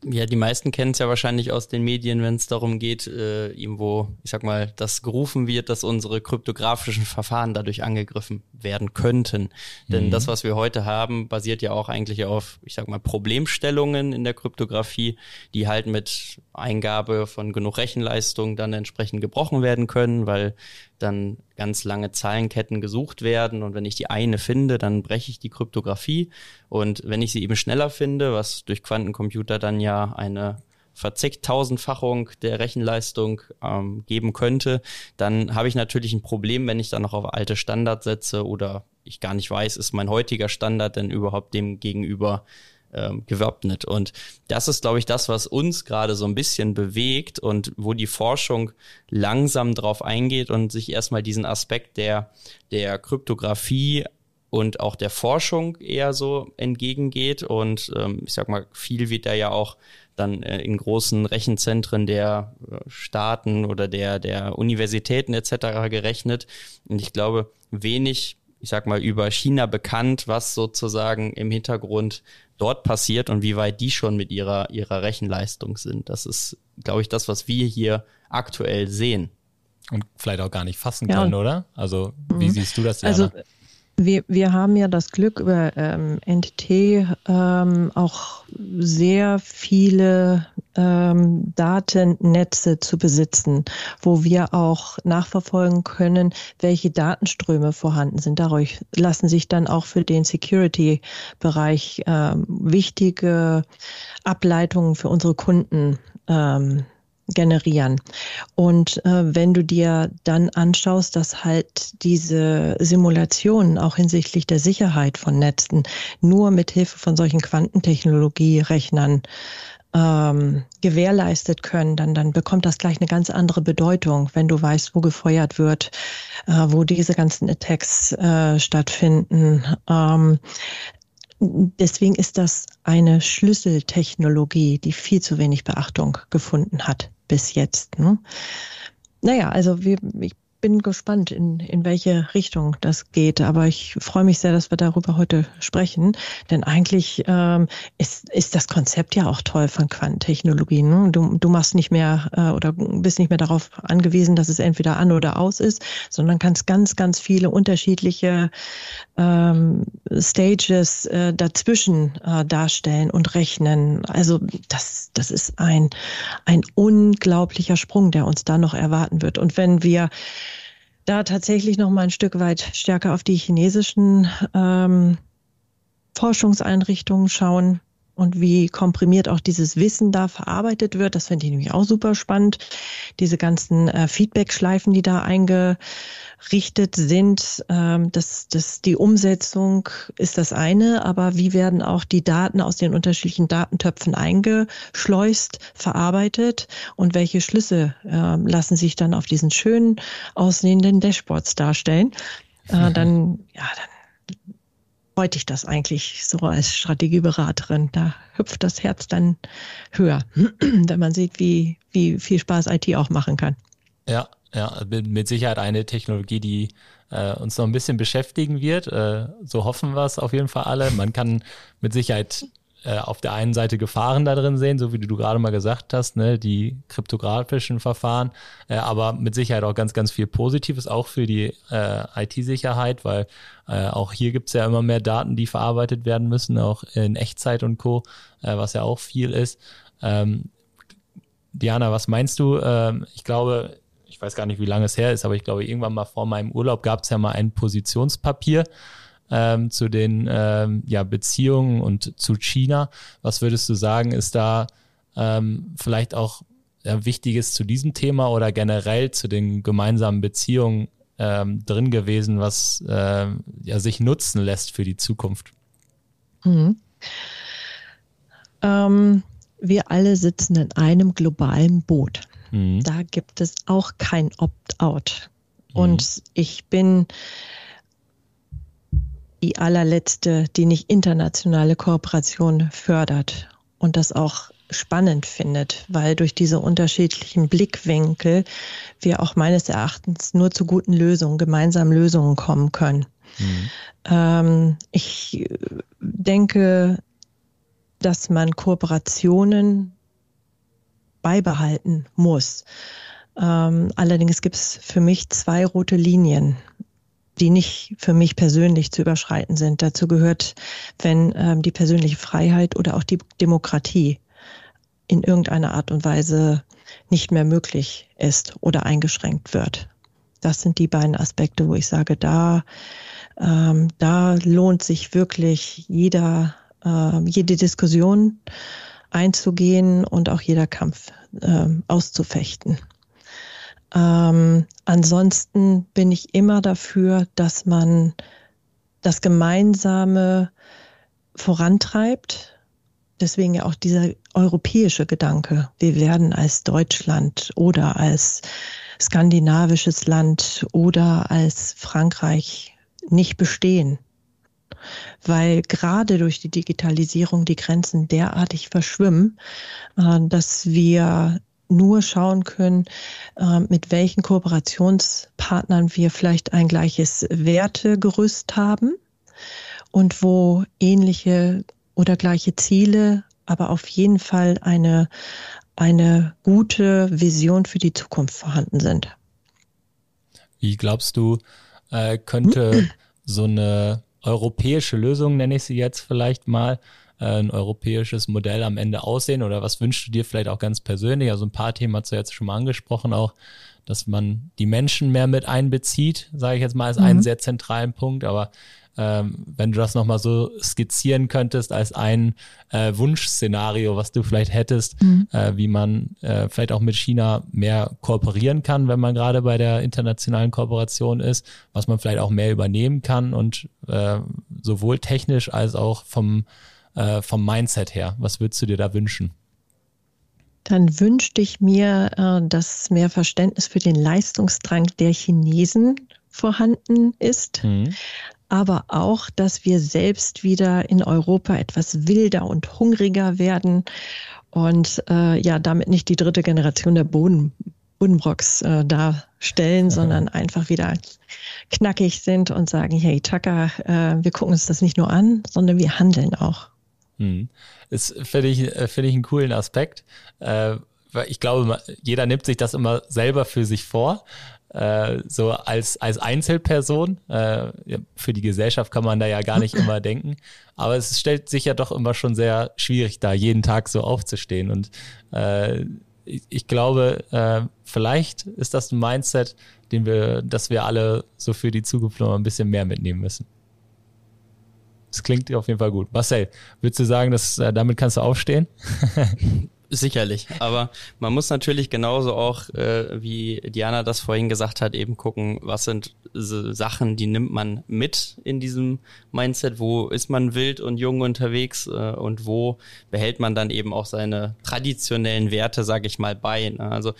Ja, die meisten kennen es ja wahrscheinlich aus den Medien, wenn es darum geht, äh, irgendwo, ich sag mal, dass gerufen wird, dass unsere kryptografischen Verfahren dadurch angegriffen werden könnten. Mhm. Denn das, was wir heute haben, basiert ja auch eigentlich auf, ich sag mal, Problemstellungen in der Kryptographie, die halt mit Eingabe von genug Rechenleistung dann entsprechend gebrochen werden können, weil dann ganz lange Zahlenketten gesucht werden und wenn ich die eine finde, dann breche ich die Kryptographie. Und wenn ich sie eben schneller finde, was durch Quantencomputer dann ja eine verzigtausendfachung der Rechenleistung ähm, geben könnte, dann habe ich natürlich ein Problem, wenn ich dann noch auf alte Standards setze oder ich gar nicht weiß, ist mein heutiger Standard denn überhaupt dem gegenüber ähm, gewappnet. Und das ist, glaube ich, das, was uns gerade so ein bisschen bewegt und wo die Forschung langsam drauf eingeht und sich erstmal diesen Aspekt der, der Kryptographie und auch der Forschung eher so entgegengeht. Und ähm, ich sag mal, viel wird da ja auch dann äh, in großen Rechenzentren der äh, Staaten oder der, der Universitäten etc. gerechnet. Und ich glaube, wenig ich sag mal, über China bekannt, was sozusagen im Hintergrund dort passiert und wie weit die schon mit ihrer, ihrer Rechenleistung sind. Das ist, glaube ich, das, was wir hier aktuell sehen. Und vielleicht auch gar nicht fassen ja. können, oder? Also, wie mhm. siehst du das, Jana? Also, wir, wir haben ja das Glück, über ähm, NTT ähm, auch sehr viele ähm, Datennetze zu besitzen, wo wir auch nachverfolgen können, welche Datenströme vorhanden sind. Dadurch lassen sich dann auch für den Security-Bereich ähm, wichtige Ableitungen für unsere Kunden ähm, generieren. Und äh, wenn du dir dann anschaust, dass halt diese Simulationen auch hinsichtlich der Sicherheit von Netzen nur mit Hilfe von solchen Quantentechnologie-Rechnern ähm, gewährleistet können, dann, dann bekommt das gleich eine ganz andere Bedeutung, wenn du weißt, wo gefeuert wird, äh, wo diese ganzen Attacks äh, stattfinden. Ähm, deswegen ist das eine Schlüsseltechnologie, die viel zu wenig Beachtung gefunden hat bis jetzt. Ne? Naja, also wir, ich bin gespannt, in, in welche Richtung das geht. Aber ich freue mich sehr, dass wir darüber heute sprechen. Denn eigentlich ähm, ist, ist das Konzept ja auch toll von Quantentechnologien. Ne? Du, du machst nicht mehr äh, oder bist nicht mehr darauf angewiesen, dass es entweder an oder aus ist, sondern kannst ganz, ganz viele unterschiedliche ähm, Stages äh, dazwischen äh, darstellen und rechnen. Also das, das ist ein, ein unglaublicher Sprung, der uns da noch erwarten wird. Und wenn wir da tatsächlich noch mal ein Stück weit stärker auf die chinesischen ähm, Forschungseinrichtungen schauen und wie komprimiert auch dieses Wissen da verarbeitet wird. Das finde ich nämlich auch super spannend. Diese ganzen äh, Feedback-Schleifen, die da einge richtet sind. Ähm, das, das, die Umsetzung ist das eine, aber wie werden auch die Daten aus den unterschiedlichen Datentöpfen eingeschleust, verarbeitet und welche Schlüsse äh, lassen sich dann auf diesen schönen aussehenden Dashboards darstellen? Äh, [LAUGHS] dann, ja, dann freut dich das eigentlich so als Strategieberaterin. Da hüpft das Herz dann höher, [CLEARS THROAT] wenn man sieht, wie, wie viel Spaß IT auch machen kann. Ja, ja, mit Sicherheit eine Technologie, die äh, uns noch ein bisschen beschäftigen wird. Äh, so hoffen wir es auf jeden Fall alle. Man kann mit Sicherheit äh, auf der einen Seite Gefahren da drin sehen, so wie du gerade mal gesagt hast, ne, die kryptografischen Verfahren, äh, aber mit Sicherheit auch ganz, ganz viel Positives, auch für die äh, IT-Sicherheit, weil äh, auch hier gibt es ja immer mehr Daten, die verarbeitet werden müssen, auch in Echtzeit und Co., äh, was ja auch viel ist. Ähm, Diana, was meinst du? Ähm, ich glaube, ich weiß gar nicht, wie lange es her ist, aber ich glaube, irgendwann mal vor meinem Urlaub gab es ja mal ein Positionspapier ähm, zu den ähm, ja, Beziehungen und zu China. Was würdest du sagen, ist da ähm, vielleicht auch ja, Wichtiges zu diesem Thema oder generell zu den gemeinsamen Beziehungen ähm, drin gewesen, was äh, ja, sich nutzen lässt für die Zukunft? Mhm. Ähm, wir alle sitzen in einem globalen Boot. Mhm. Da gibt es auch kein Opt-out. Mhm. Und ich bin die allerletzte, die nicht internationale Kooperation fördert und das auch spannend findet, weil durch diese unterschiedlichen Blickwinkel wir auch meines Erachtens nur zu guten Lösungen, gemeinsamen Lösungen kommen können. Mhm. Ähm, ich denke, dass man Kooperationen beibehalten muss. Ähm, allerdings gibt es für mich zwei rote Linien, die nicht für mich persönlich zu überschreiten sind. Dazu gehört, wenn ähm, die persönliche Freiheit oder auch die Demokratie in irgendeiner Art und Weise nicht mehr möglich ist oder eingeschränkt wird. Das sind die beiden Aspekte, wo ich sage, da, ähm, da lohnt sich wirklich jeder, äh, jede Diskussion einzugehen und auch jeder Kampf äh, auszufechten. Ähm, ansonsten bin ich immer dafür, dass man das Gemeinsame vorantreibt. Deswegen ja auch dieser europäische Gedanke. Wir werden als Deutschland oder als skandinavisches Land oder als Frankreich nicht bestehen weil gerade durch die Digitalisierung die Grenzen derartig verschwimmen, äh, dass wir nur schauen können, äh, mit welchen Kooperationspartnern wir vielleicht ein gleiches Wertegerüst haben und wo ähnliche oder gleiche Ziele, aber auf jeden Fall eine, eine gute Vision für die Zukunft vorhanden sind. Wie glaubst du, äh, könnte [CLEARS THROAT] so eine europäische Lösung, nenne ich sie jetzt vielleicht mal, ein europäisches Modell am Ende aussehen? Oder was wünschst du dir vielleicht auch ganz persönlich? Also ein paar Themen hast du jetzt schon mal angesprochen, auch, dass man die Menschen mehr mit einbezieht, sage ich jetzt mal als mhm. einen sehr zentralen Punkt. Aber ähm, wenn du das nochmal so skizzieren könntest als ein äh, Wunschszenario, was du vielleicht hättest, mhm. äh, wie man äh, vielleicht auch mit China mehr kooperieren kann, wenn man gerade bei der internationalen Kooperation ist, was man vielleicht auch mehr übernehmen kann und äh, sowohl technisch als auch vom, äh, vom Mindset her. Was würdest du dir da wünschen? Dann wünschte ich mir, äh, dass mehr Verständnis für den Leistungsdrang der Chinesen vorhanden ist. Mhm aber auch, dass wir selbst wieder in Europa etwas wilder und hungriger werden und äh, ja damit nicht die dritte Generation der Boden, Bodenbrocks äh, darstellen, ja. sondern einfach wieder knackig sind und sagen, hey Tucker, äh, wir gucken uns das nicht nur an, sondern wir handeln auch. Hm. Das finde ich, äh, finde ich einen coolen Aspekt. Äh, weil ich glaube, jeder nimmt sich das immer selber für sich vor äh, so als, als Einzelperson. Äh, für die Gesellschaft kann man da ja gar nicht [LAUGHS] immer denken. Aber es stellt sich ja doch immer schon sehr schwierig da, jeden Tag so aufzustehen. Und äh, ich, ich glaube, vielleicht ist das ein Mindset, den wir, dass wir alle so für die Zukunft noch ein bisschen mehr mitnehmen müssen. Das klingt auf jeden Fall gut. Marcel, würdest du sagen, dass äh, damit kannst du aufstehen? [LAUGHS] Sicherlich, aber man muss natürlich genauso auch, äh, wie Diana das vorhin gesagt hat, eben gucken, was sind Sachen, die nimmt man mit in diesem Mindset, wo ist man wild und jung unterwegs äh, und wo behält man dann eben auch seine traditionellen Werte, sage ich mal, bei. Ne? Also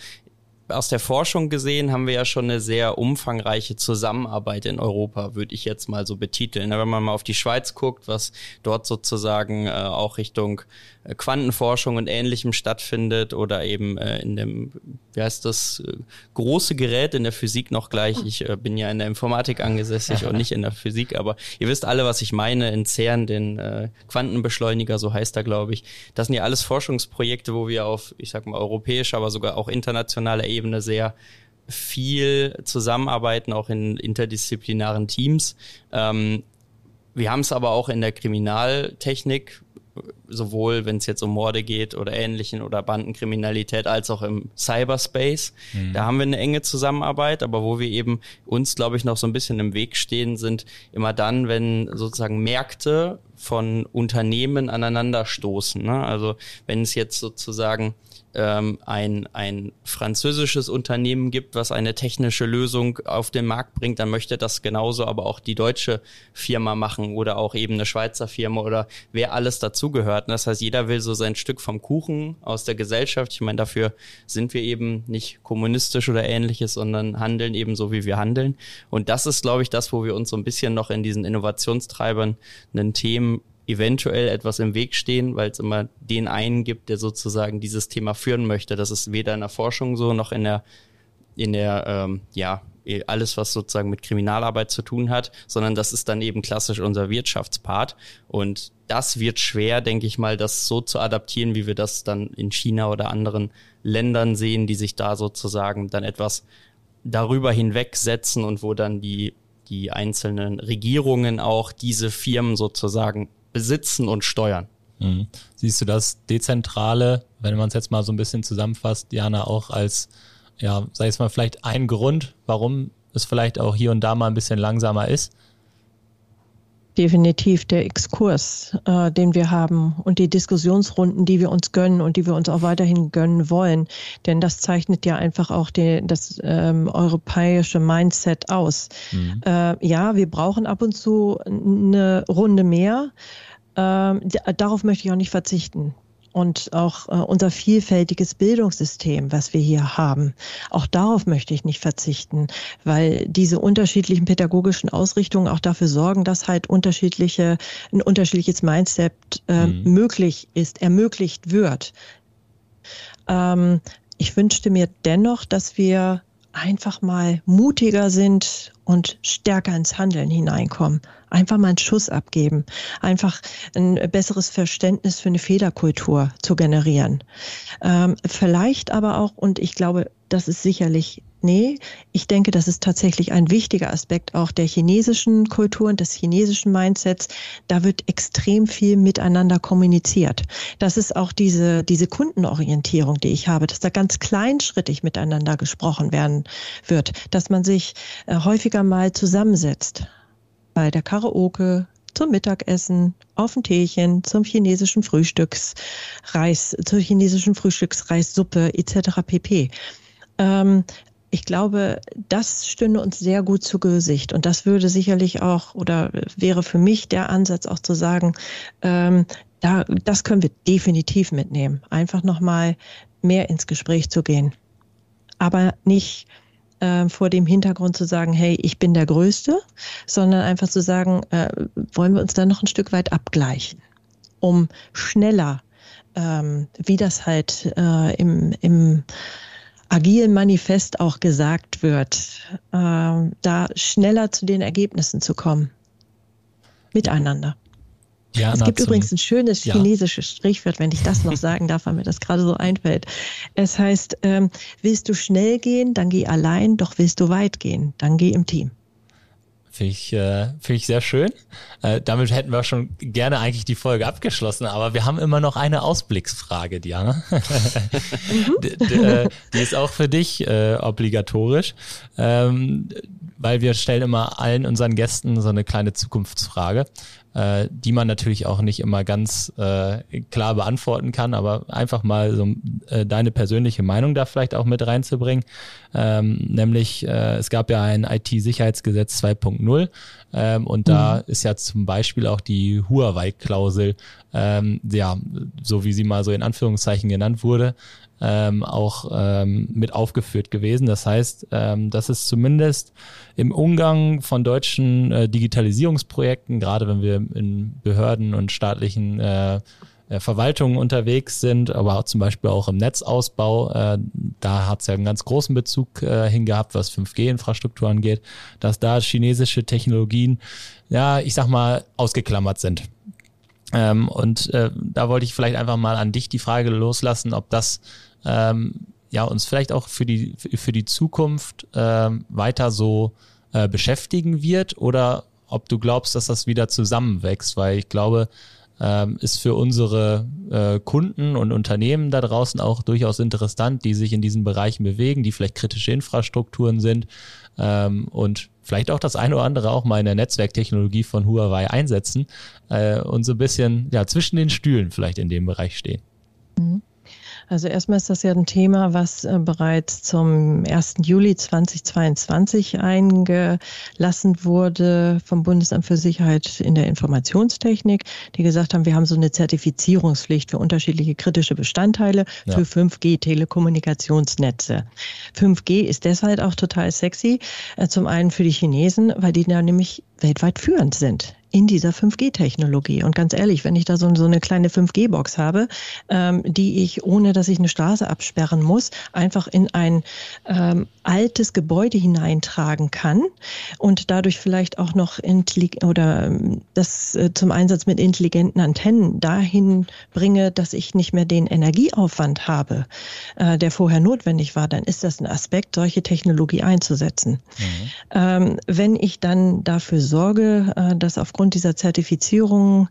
aus der Forschung gesehen haben wir ja schon eine sehr umfangreiche Zusammenarbeit in Europa, würde ich jetzt mal so betiteln. Wenn man mal auf die Schweiz guckt, was dort sozusagen äh, auch Richtung äh, Quantenforschung und ähnlichem stattfindet oder eben äh, in dem, wie heißt das, äh, große Gerät in der Physik noch gleich. Ich äh, bin ja in der Informatik angesässig und nicht in der Physik, aber ihr wisst alle, was ich meine, in CERN, den Quantenbeschleuniger, so heißt er, glaube ich. Das sind ja alles Forschungsprojekte, wo wir auf, ich sag mal, europäischer, aber sogar auch internationaler Ebene sehr viel zusammenarbeiten, auch in interdisziplinären Teams. Ähm, wir haben es aber auch in der Kriminaltechnik, sowohl wenn es jetzt um Morde geht oder Ähnlichen oder Bandenkriminalität, als auch im Cyberspace. Mhm. Da haben wir eine enge Zusammenarbeit, aber wo wir eben uns, glaube ich, noch so ein bisschen im Weg stehen, sind immer dann, wenn sozusagen Märkte von Unternehmen aneinanderstoßen. Ne? Also wenn es jetzt sozusagen ähm, ein, ein französisches Unternehmen gibt, was eine technische Lösung auf den Markt bringt, dann möchte das genauso aber auch die deutsche Firma machen oder auch eben eine Schweizer Firma oder wer alles dazugehört. Das heißt, jeder will so sein Stück vom Kuchen aus der Gesellschaft. Ich meine, dafür sind wir eben nicht kommunistisch oder ähnliches, sondern handeln eben so, wie wir handeln. Und das ist, glaube ich, das, wo wir uns so ein bisschen noch in diesen Innovationstreibern einen Themen eventuell etwas im Weg stehen, weil es immer den einen gibt, der sozusagen dieses Thema führen möchte. Das ist weder in der Forschung so noch in der in der ähm, ja eh, alles, was sozusagen mit Kriminalarbeit zu tun hat, sondern das ist dann eben klassisch unser Wirtschaftspart. Und das wird schwer, denke ich mal, das so zu adaptieren, wie wir das dann in China oder anderen Ländern sehen, die sich da sozusagen dann etwas darüber hinwegsetzen und wo dann die, die einzelnen Regierungen auch diese Firmen sozusagen besitzen und steuern. Mhm. Siehst du das Dezentrale, wenn man es jetzt mal so ein bisschen zusammenfasst, Jana, auch als, ja, sag ich mal, vielleicht ein Grund, warum es vielleicht auch hier und da mal ein bisschen langsamer ist? Definitiv der Exkurs, äh, den wir haben und die Diskussionsrunden, die wir uns gönnen und die wir uns auch weiterhin gönnen wollen. Denn das zeichnet ja einfach auch die, das ähm, europäische Mindset aus. Mhm. Äh, ja, wir brauchen ab und zu eine Runde mehr. Ähm, darauf möchte ich auch nicht verzichten und auch äh, unser vielfältiges Bildungssystem, was wir hier haben. Auch darauf möchte ich nicht verzichten, weil diese unterschiedlichen pädagogischen Ausrichtungen auch dafür sorgen, dass halt unterschiedliche, ein unterschiedliches Mindset äh, mhm. möglich ist, ermöglicht wird. Ähm, ich wünschte mir dennoch, dass wir einfach mal mutiger sind und stärker ins Handeln hineinkommen. Einfach mal einen Schuss abgeben. Einfach ein besseres Verständnis für eine Fehlerkultur zu generieren. Ähm, vielleicht aber auch, und ich glaube, das ist sicherlich Nee, ich denke, das ist tatsächlich ein wichtiger Aspekt auch der chinesischen Kultur und des chinesischen Mindsets. Da wird extrem viel miteinander kommuniziert. Das ist auch diese, diese Kundenorientierung, die ich habe, dass da ganz kleinschrittig miteinander gesprochen werden wird, dass man sich äh, häufiger mal zusammensetzt bei der Karaoke, zum Mittagessen, auf ein Teechen, zum chinesischen Frühstücksreis, zur chinesischen Frühstücksreissuppe etc. pp. Ich glaube, das stünde uns sehr gut zu Gesicht. Und das würde sicherlich auch oder wäre für mich der Ansatz auch zu sagen, ähm, da, das können wir definitiv mitnehmen. Einfach nochmal mehr ins Gespräch zu gehen. Aber nicht äh, vor dem Hintergrund zu sagen, hey, ich bin der Größte, sondern einfach zu sagen, äh, wollen wir uns da noch ein Stück weit abgleichen, um schneller, ähm, wie das halt äh, im, im agilen Manifest auch gesagt wird, äh, da schneller zu den Ergebnissen zu kommen. Miteinander. Ja, es gibt übrigens ein schönes ja. chinesisches Sprichwort, wenn ich das noch [LAUGHS] sagen darf, weil mir das gerade so einfällt. Es heißt, ähm, willst du schnell gehen, dann geh allein, doch willst du weit gehen, dann geh im Team. Finde ich, äh, find ich sehr schön. Äh, damit hätten wir schon gerne eigentlich die Folge abgeschlossen, aber wir haben immer noch eine Ausblicksfrage, Diana. mhm. [LAUGHS] die, äh, die ist auch für dich äh, obligatorisch, ähm, weil wir stellen immer allen unseren Gästen so eine kleine Zukunftsfrage äh, die man natürlich auch nicht immer ganz äh, klar beantworten kann, aber einfach mal so äh, deine persönliche Meinung da vielleicht auch mit reinzubringen. Ähm, nämlich, äh, es gab ja ein IT-Sicherheitsgesetz 2.0 ähm, und da mhm. ist ja zum Beispiel auch die Huawei-Klausel, ähm, ja, so wie sie mal so in Anführungszeichen genannt wurde, ähm, auch ähm, mit aufgeführt gewesen. Das heißt, ähm, dass es zumindest im Umgang von deutschen äh, Digitalisierungsprojekten, gerade wenn wir in Behörden und staatlichen äh, äh Verwaltungen unterwegs sind, aber auch zum Beispiel auch im Netzausbau, äh, da hat es ja einen ganz großen Bezug äh, hingehabt, was 5G-Infrastruktur angeht, dass da chinesische Technologien, ja, ich sag mal, ausgeklammert sind. Ähm, und äh, da wollte ich vielleicht einfach mal an dich die Frage loslassen, ob das ähm, ja uns vielleicht auch für die für die Zukunft ähm, weiter so äh, beschäftigen wird oder ob du glaubst, dass das wieder zusammenwächst, weil ich glaube, ähm, ist für unsere äh, Kunden und Unternehmen da draußen auch durchaus interessant, die sich in diesen Bereichen bewegen, die vielleicht kritische Infrastrukturen sind ähm, und vielleicht auch das eine oder andere auch mal in der Netzwerktechnologie von Huawei einsetzen äh, und so ein bisschen ja zwischen den Stühlen vielleicht in dem Bereich stehen. Mhm. Also erstmal ist das ja ein Thema, was äh, bereits zum 1. Juli 2022 eingelassen wurde vom Bundesamt für Sicherheit in der Informationstechnik, die gesagt haben, wir haben so eine Zertifizierungspflicht für unterschiedliche kritische Bestandteile ja. für 5G-Telekommunikationsnetze. 5G ist deshalb auch total sexy, äh, zum einen für die Chinesen, weil die da nämlich weltweit führend sind in dieser 5G-Technologie. Und ganz ehrlich, wenn ich da so, so eine kleine 5G-Box habe, ähm, die ich, ohne dass ich eine Straße absperren muss, einfach in ein ähm, altes Gebäude hineintragen kann und dadurch vielleicht auch noch oder ähm, das äh, zum Einsatz mit intelligenten Antennen dahin bringe, dass ich nicht mehr den Energieaufwand habe, äh, der vorher notwendig war, dann ist das ein Aspekt, solche Technologie einzusetzen. Mhm. Ähm, wenn ich dann dafür sorge, äh, dass aufgrund aufgrund dieser Zertifizierung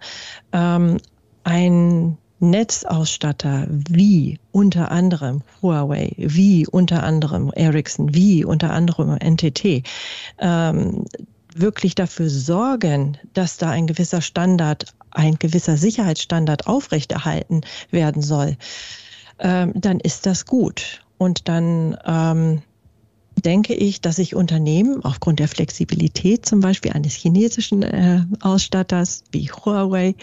ähm, ein Netzausstatter wie unter anderem Huawei, wie unter anderem Ericsson, wie unter anderem NTT ähm, wirklich dafür sorgen, dass da ein gewisser Standard, ein gewisser Sicherheitsstandard aufrechterhalten werden soll, ähm, dann ist das gut. Und dann ähm, denke ich, dass sich Unternehmen aufgrund der Flexibilität zum Beispiel eines chinesischen äh, Ausstatters wie Huawei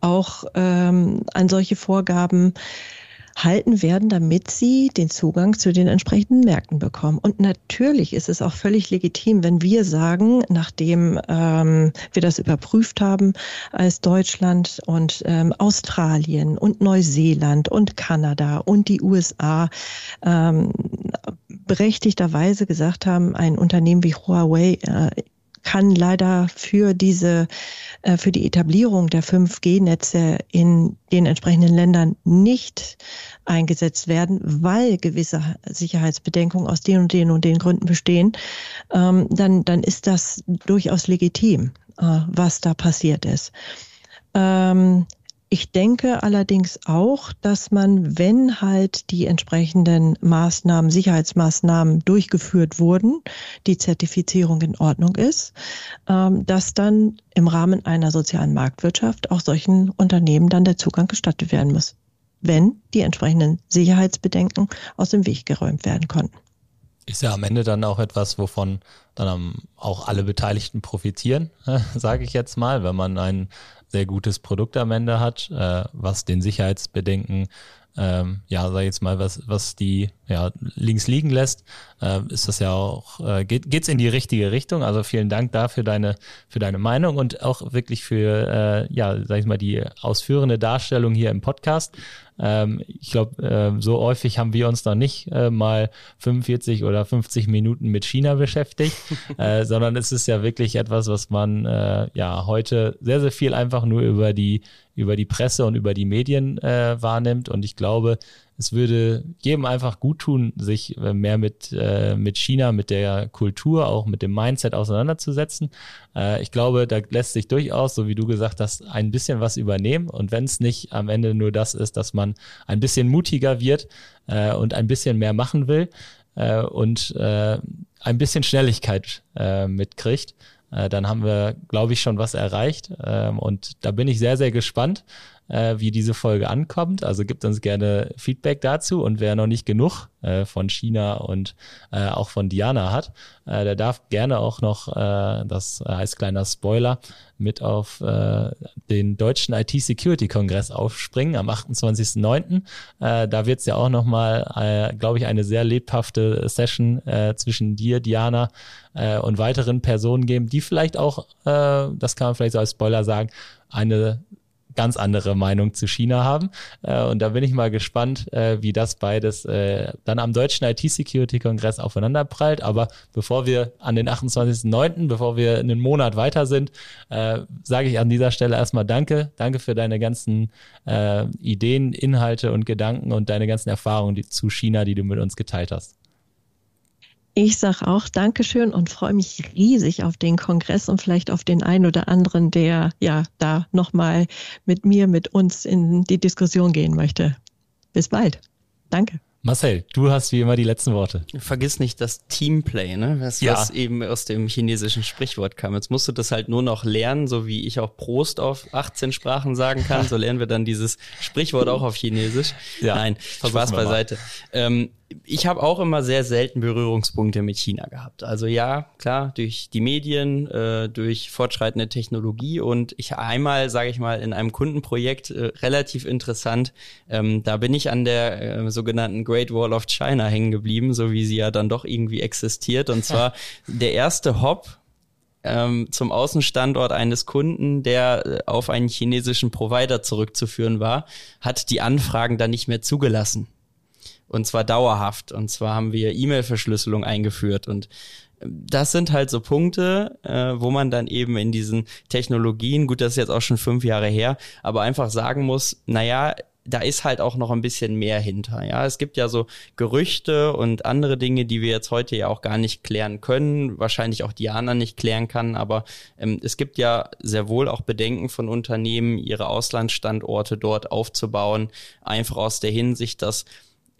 auch ähm, an solche Vorgaben halten werden, damit sie den Zugang zu den entsprechenden Märkten bekommen. Und natürlich ist es auch völlig legitim, wenn wir sagen, nachdem ähm, wir das überprüft haben als Deutschland und ähm, Australien und Neuseeland und Kanada und die USA ähm, berechtigterweise gesagt haben, ein Unternehmen wie Huawei äh, kann leider für diese, äh, für die Etablierung der 5G-Netze in den entsprechenden Ländern nicht eingesetzt werden, weil gewisse Sicherheitsbedenkungen aus den und den und den Gründen bestehen, ähm, dann, dann ist das durchaus legitim, äh, was da passiert ist. Ähm, Ich denke allerdings auch, dass man, wenn halt die entsprechenden Maßnahmen, Sicherheitsmaßnahmen durchgeführt wurden, die Zertifizierung in Ordnung ist, ähm, dass dann im Rahmen einer sozialen Marktwirtschaft auch solchen Unternehmen dann der Zugang gestattet werden muss, wenn die entsprechenden Sicherheitsbedenken aus dem Weg geräumt werden konnten. Ist ja am Ende dann auch etwas, wovon dann auch alle Beteiligten profitieren, [LAUGHS] sage ich jetzt mal, wenn man ein sehr gutes Produkt am Ende hat, äh, was den Sicherheitsbedenken ähm, ja, sag jetzt mal, was, was die ja, links liegen lässt, äh, ist das ja auch, äh, geht, geht's in die richtige Richtung. Also vielen Dank dafür deine, für deine Meinung und auch wirklich für, äh, ja, sag ich mal, die ausführende Darstellung hier im Podcast. Ähm, ich glaube, äh, so häufig haben wir uns noch nicht äh, mal 45 oder 50 Minuten mit China beschäftigt, [LAUGHS] äh, sondern es ist ja wirklich etwas, was man äh, ja heute sehr, sehr viel einfach nur über die über die Presse und über die Medien äh, wahrnimmt. Und ich glaube, es würde jedem einfach gut tun, sich äh, mehr mit, äh, mit China, mit der Kultur, auch mit dem Mindset auseinanderzusetzen. Äh, ich glaube, da lässt sich durchaus, so wie du gesagt hast, ein bisschen was übernehmen. Und wenn es nicht am Ende nur das ist, dass man ein bisschen mutiger wird äh, und ein bisschen mehr machen will äh, und äh, ein bisschen Schnelligkeit äh, mitkriegt, äh, dann haben wir, glaube ich, schon was erreicht. Ähm, und da bin ich sehr, sehr gespannt, äh, wie diese Folge ankommt. Also gibt uns gerne Feedback dazu und wer noch nicht genug äh, von China und äh, auch von Diana hat, äh, der darf gerne auch noch, äh, das heißt kleiner Spoiler, mit auf äh, den deutschen IT-Security-Kongress aufspringen am 28.09. Äh, da wird es ja auch nochmal, äh, glaube ich, eine sehr lebhafte Session zwischen dir, Diana, und weiteren Personen geben, die vielleicht auch, das kann man vielleicht so als Spoiler sagen, eine ganz andere Meinung zu China haben. Äh, und da bin ich mal gespannt, äh, wie das beides äh, dann am deutschen IT-Security-Kongress aufeinander prallt. Aber bevor wir an den 28.09., bevor wir einen Monat weiter sind, äh, sage ich an dieser Stelle erstmal Danke. Danke für deine ganzen äh, Ideen, Inhalte und Gedanken und deine ganzen Erfahrungen die, zu China, die du mit uns geteilt hast. Ich sage auch Dankeschön und freue mich riesig auf den Kongress und vielleicht auf den einen oder anderen, der ja da nochmal mit mir, mit uns in die Diskussion gehen möchte. Bis bald. Danke. Marcel, du hast wie immer die letzten Worte. Vergiss nicht das Teamplay, ne? Was, ja. was eben aus dem chinesischen Sprichwort kam. Jetzt musst du das halt nur noch lernen, so wie ich auch Prost auf 18 Sprachen sagen kann. [LAUGHS] So lernen wir dann dieses Sprichwort auch auf Chinesisch. Ja, Nein, Spaß beiseite. Ähm, ich habe auch immer sehr selten Berührungspunkte mit China gehabt. Also ja, klar, durch die Medien, äh, durch fortschreitende Technologie und ich einmal, sage ich mal, in einem Kundenprojekt äh, relativ interessant. Ähm, da bin ich an der äh, sogenannten Great Wall of China hängen geblieben, so wie sie ja dann doch irgendwie existiert. Und [LAUGHS] zwar der erste Hop ähm, zum Außenstandort eines Kunden, der äh, auf einen chinesischen Provider zurückzuführen war, hat die Anfragen dann nicht mehr zugelassen und zwar dauerhaft. Und zwar haben wir E-Mail-Verschlüsselung eingeführt und ähm, das sind halt so Punkte, äh, wo man dann eben in diesen Technologien, gut, das ist jetzt auch schon fünf Jahre her, aber einfach sagen muss, naja, da ist halt auch noch ein bisschen mehr hinter. Ja, es gibt ja so Gerüchte und andere Dinge, die wir jetzt heute ja auch gar nicht klären können, wahrscheinlich auch Diana nicht klären kann, aber ähm, es gibt ja sehr wohl auch Bedenken von Unternehmen, ihre Auslandsstandorte dort aufzubauen, einfach aus der Hinsicht, dass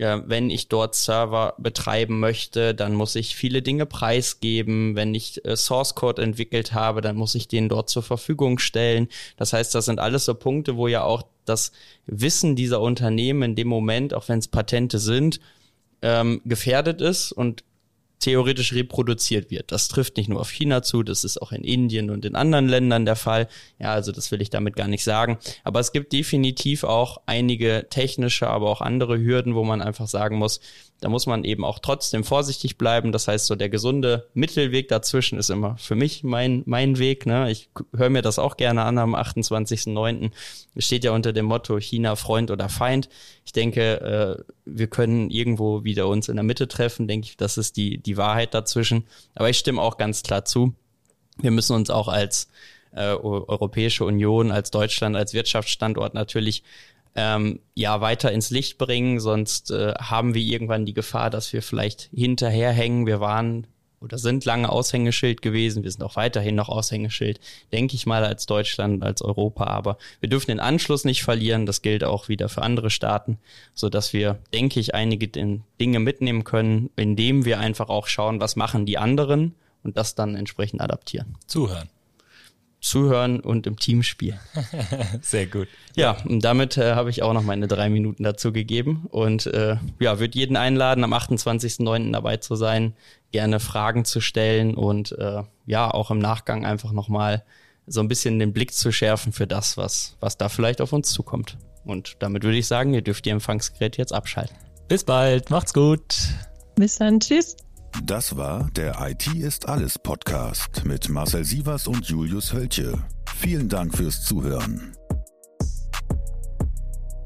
ja, wenn ich dort Server betreiben möchte, dann muss ich viele Dinge preisgeben. Wenn ich äh, Source Code entwickelt habe, dann muss ich den dort zur Verfügung stellen. Das heißt, das sind alles so Punkte, wo ja auch das Wissen dieser Unternehmen in dem Moment, auch wenn es Patente sind, ähm, gefährdet ist und theoretisch reproduziert wird. Das trifft nicht nur auf China zu, das ist auch in Indien und in anderen Ländern der Fall. Ja, also das will ich damit gar nicht sagen. Aber es gibt definitiv auch einige technische, aber auch andere Hürden, wo man einfach sagen muss, da muss man eben auch trotzdem vorsichtig bleiben. Das heißt, so der gesunde Mittelweg dazwischen ist immer für mich mein, mein Weg. Ne? Ich höre mir das auch gerne an am 28.09. Es steht ja unter dem Motto China Freund oder Feind. Ich denke, äh, wir können irgendwo wieder uns in der Mitte treffen. Denke ich, das ist die, die Wahrheit dazwischen. Aber ich stimme auch ganz klar zu. Wir müssen uns auch als äh, Europäische Union, als Deutschland, als Wirtschaftsstandort natürlich ähm, ja weiter ins Licht bringen, sonst äh, haben wir irgendwann die Gefahr, dass wir vielleicht hinterherhängen. Wir waren oder sind lange Aushängeschild gewesen. Wir sind auch weiterhin noch Aushängeschild, denke ich mal, als Deutschland, als Europa. Aber wir dürfen den Anschluss nicht verlieren. Das gilt auch wieder für andere Staaten, so dass wir, denke ich, einige Dinge mitnehmen können, indem wir einfach auch schauen, was machen die anderen und das dann entsprechend adaptieren. Zuhören zuhören und im Team spielen. [LAUGHS] Sehr gut. Ja, und damit äh, habe ich auch noch meine drei Minuten dazu gegeben und äh, ja, würde jeden einladen, am 28.09. dabei zu sein, gerne Fragen zu stellen und äh, ja, auch im Nachgang einfach nochmal so ein bisschen den Blick zu schärfen für das, was, was da vielleicht auf uns zukommt. Und damit würde ich sagen, ihr dürft ihr Empfangsgerät jetzt abschalten. Bis bald, macht's gut. Bis dann, tschüss. Das war der IT ist alles Podcast mit Marcel Sievers und Julius Hölche. Vielen Dank fürs Zuhören.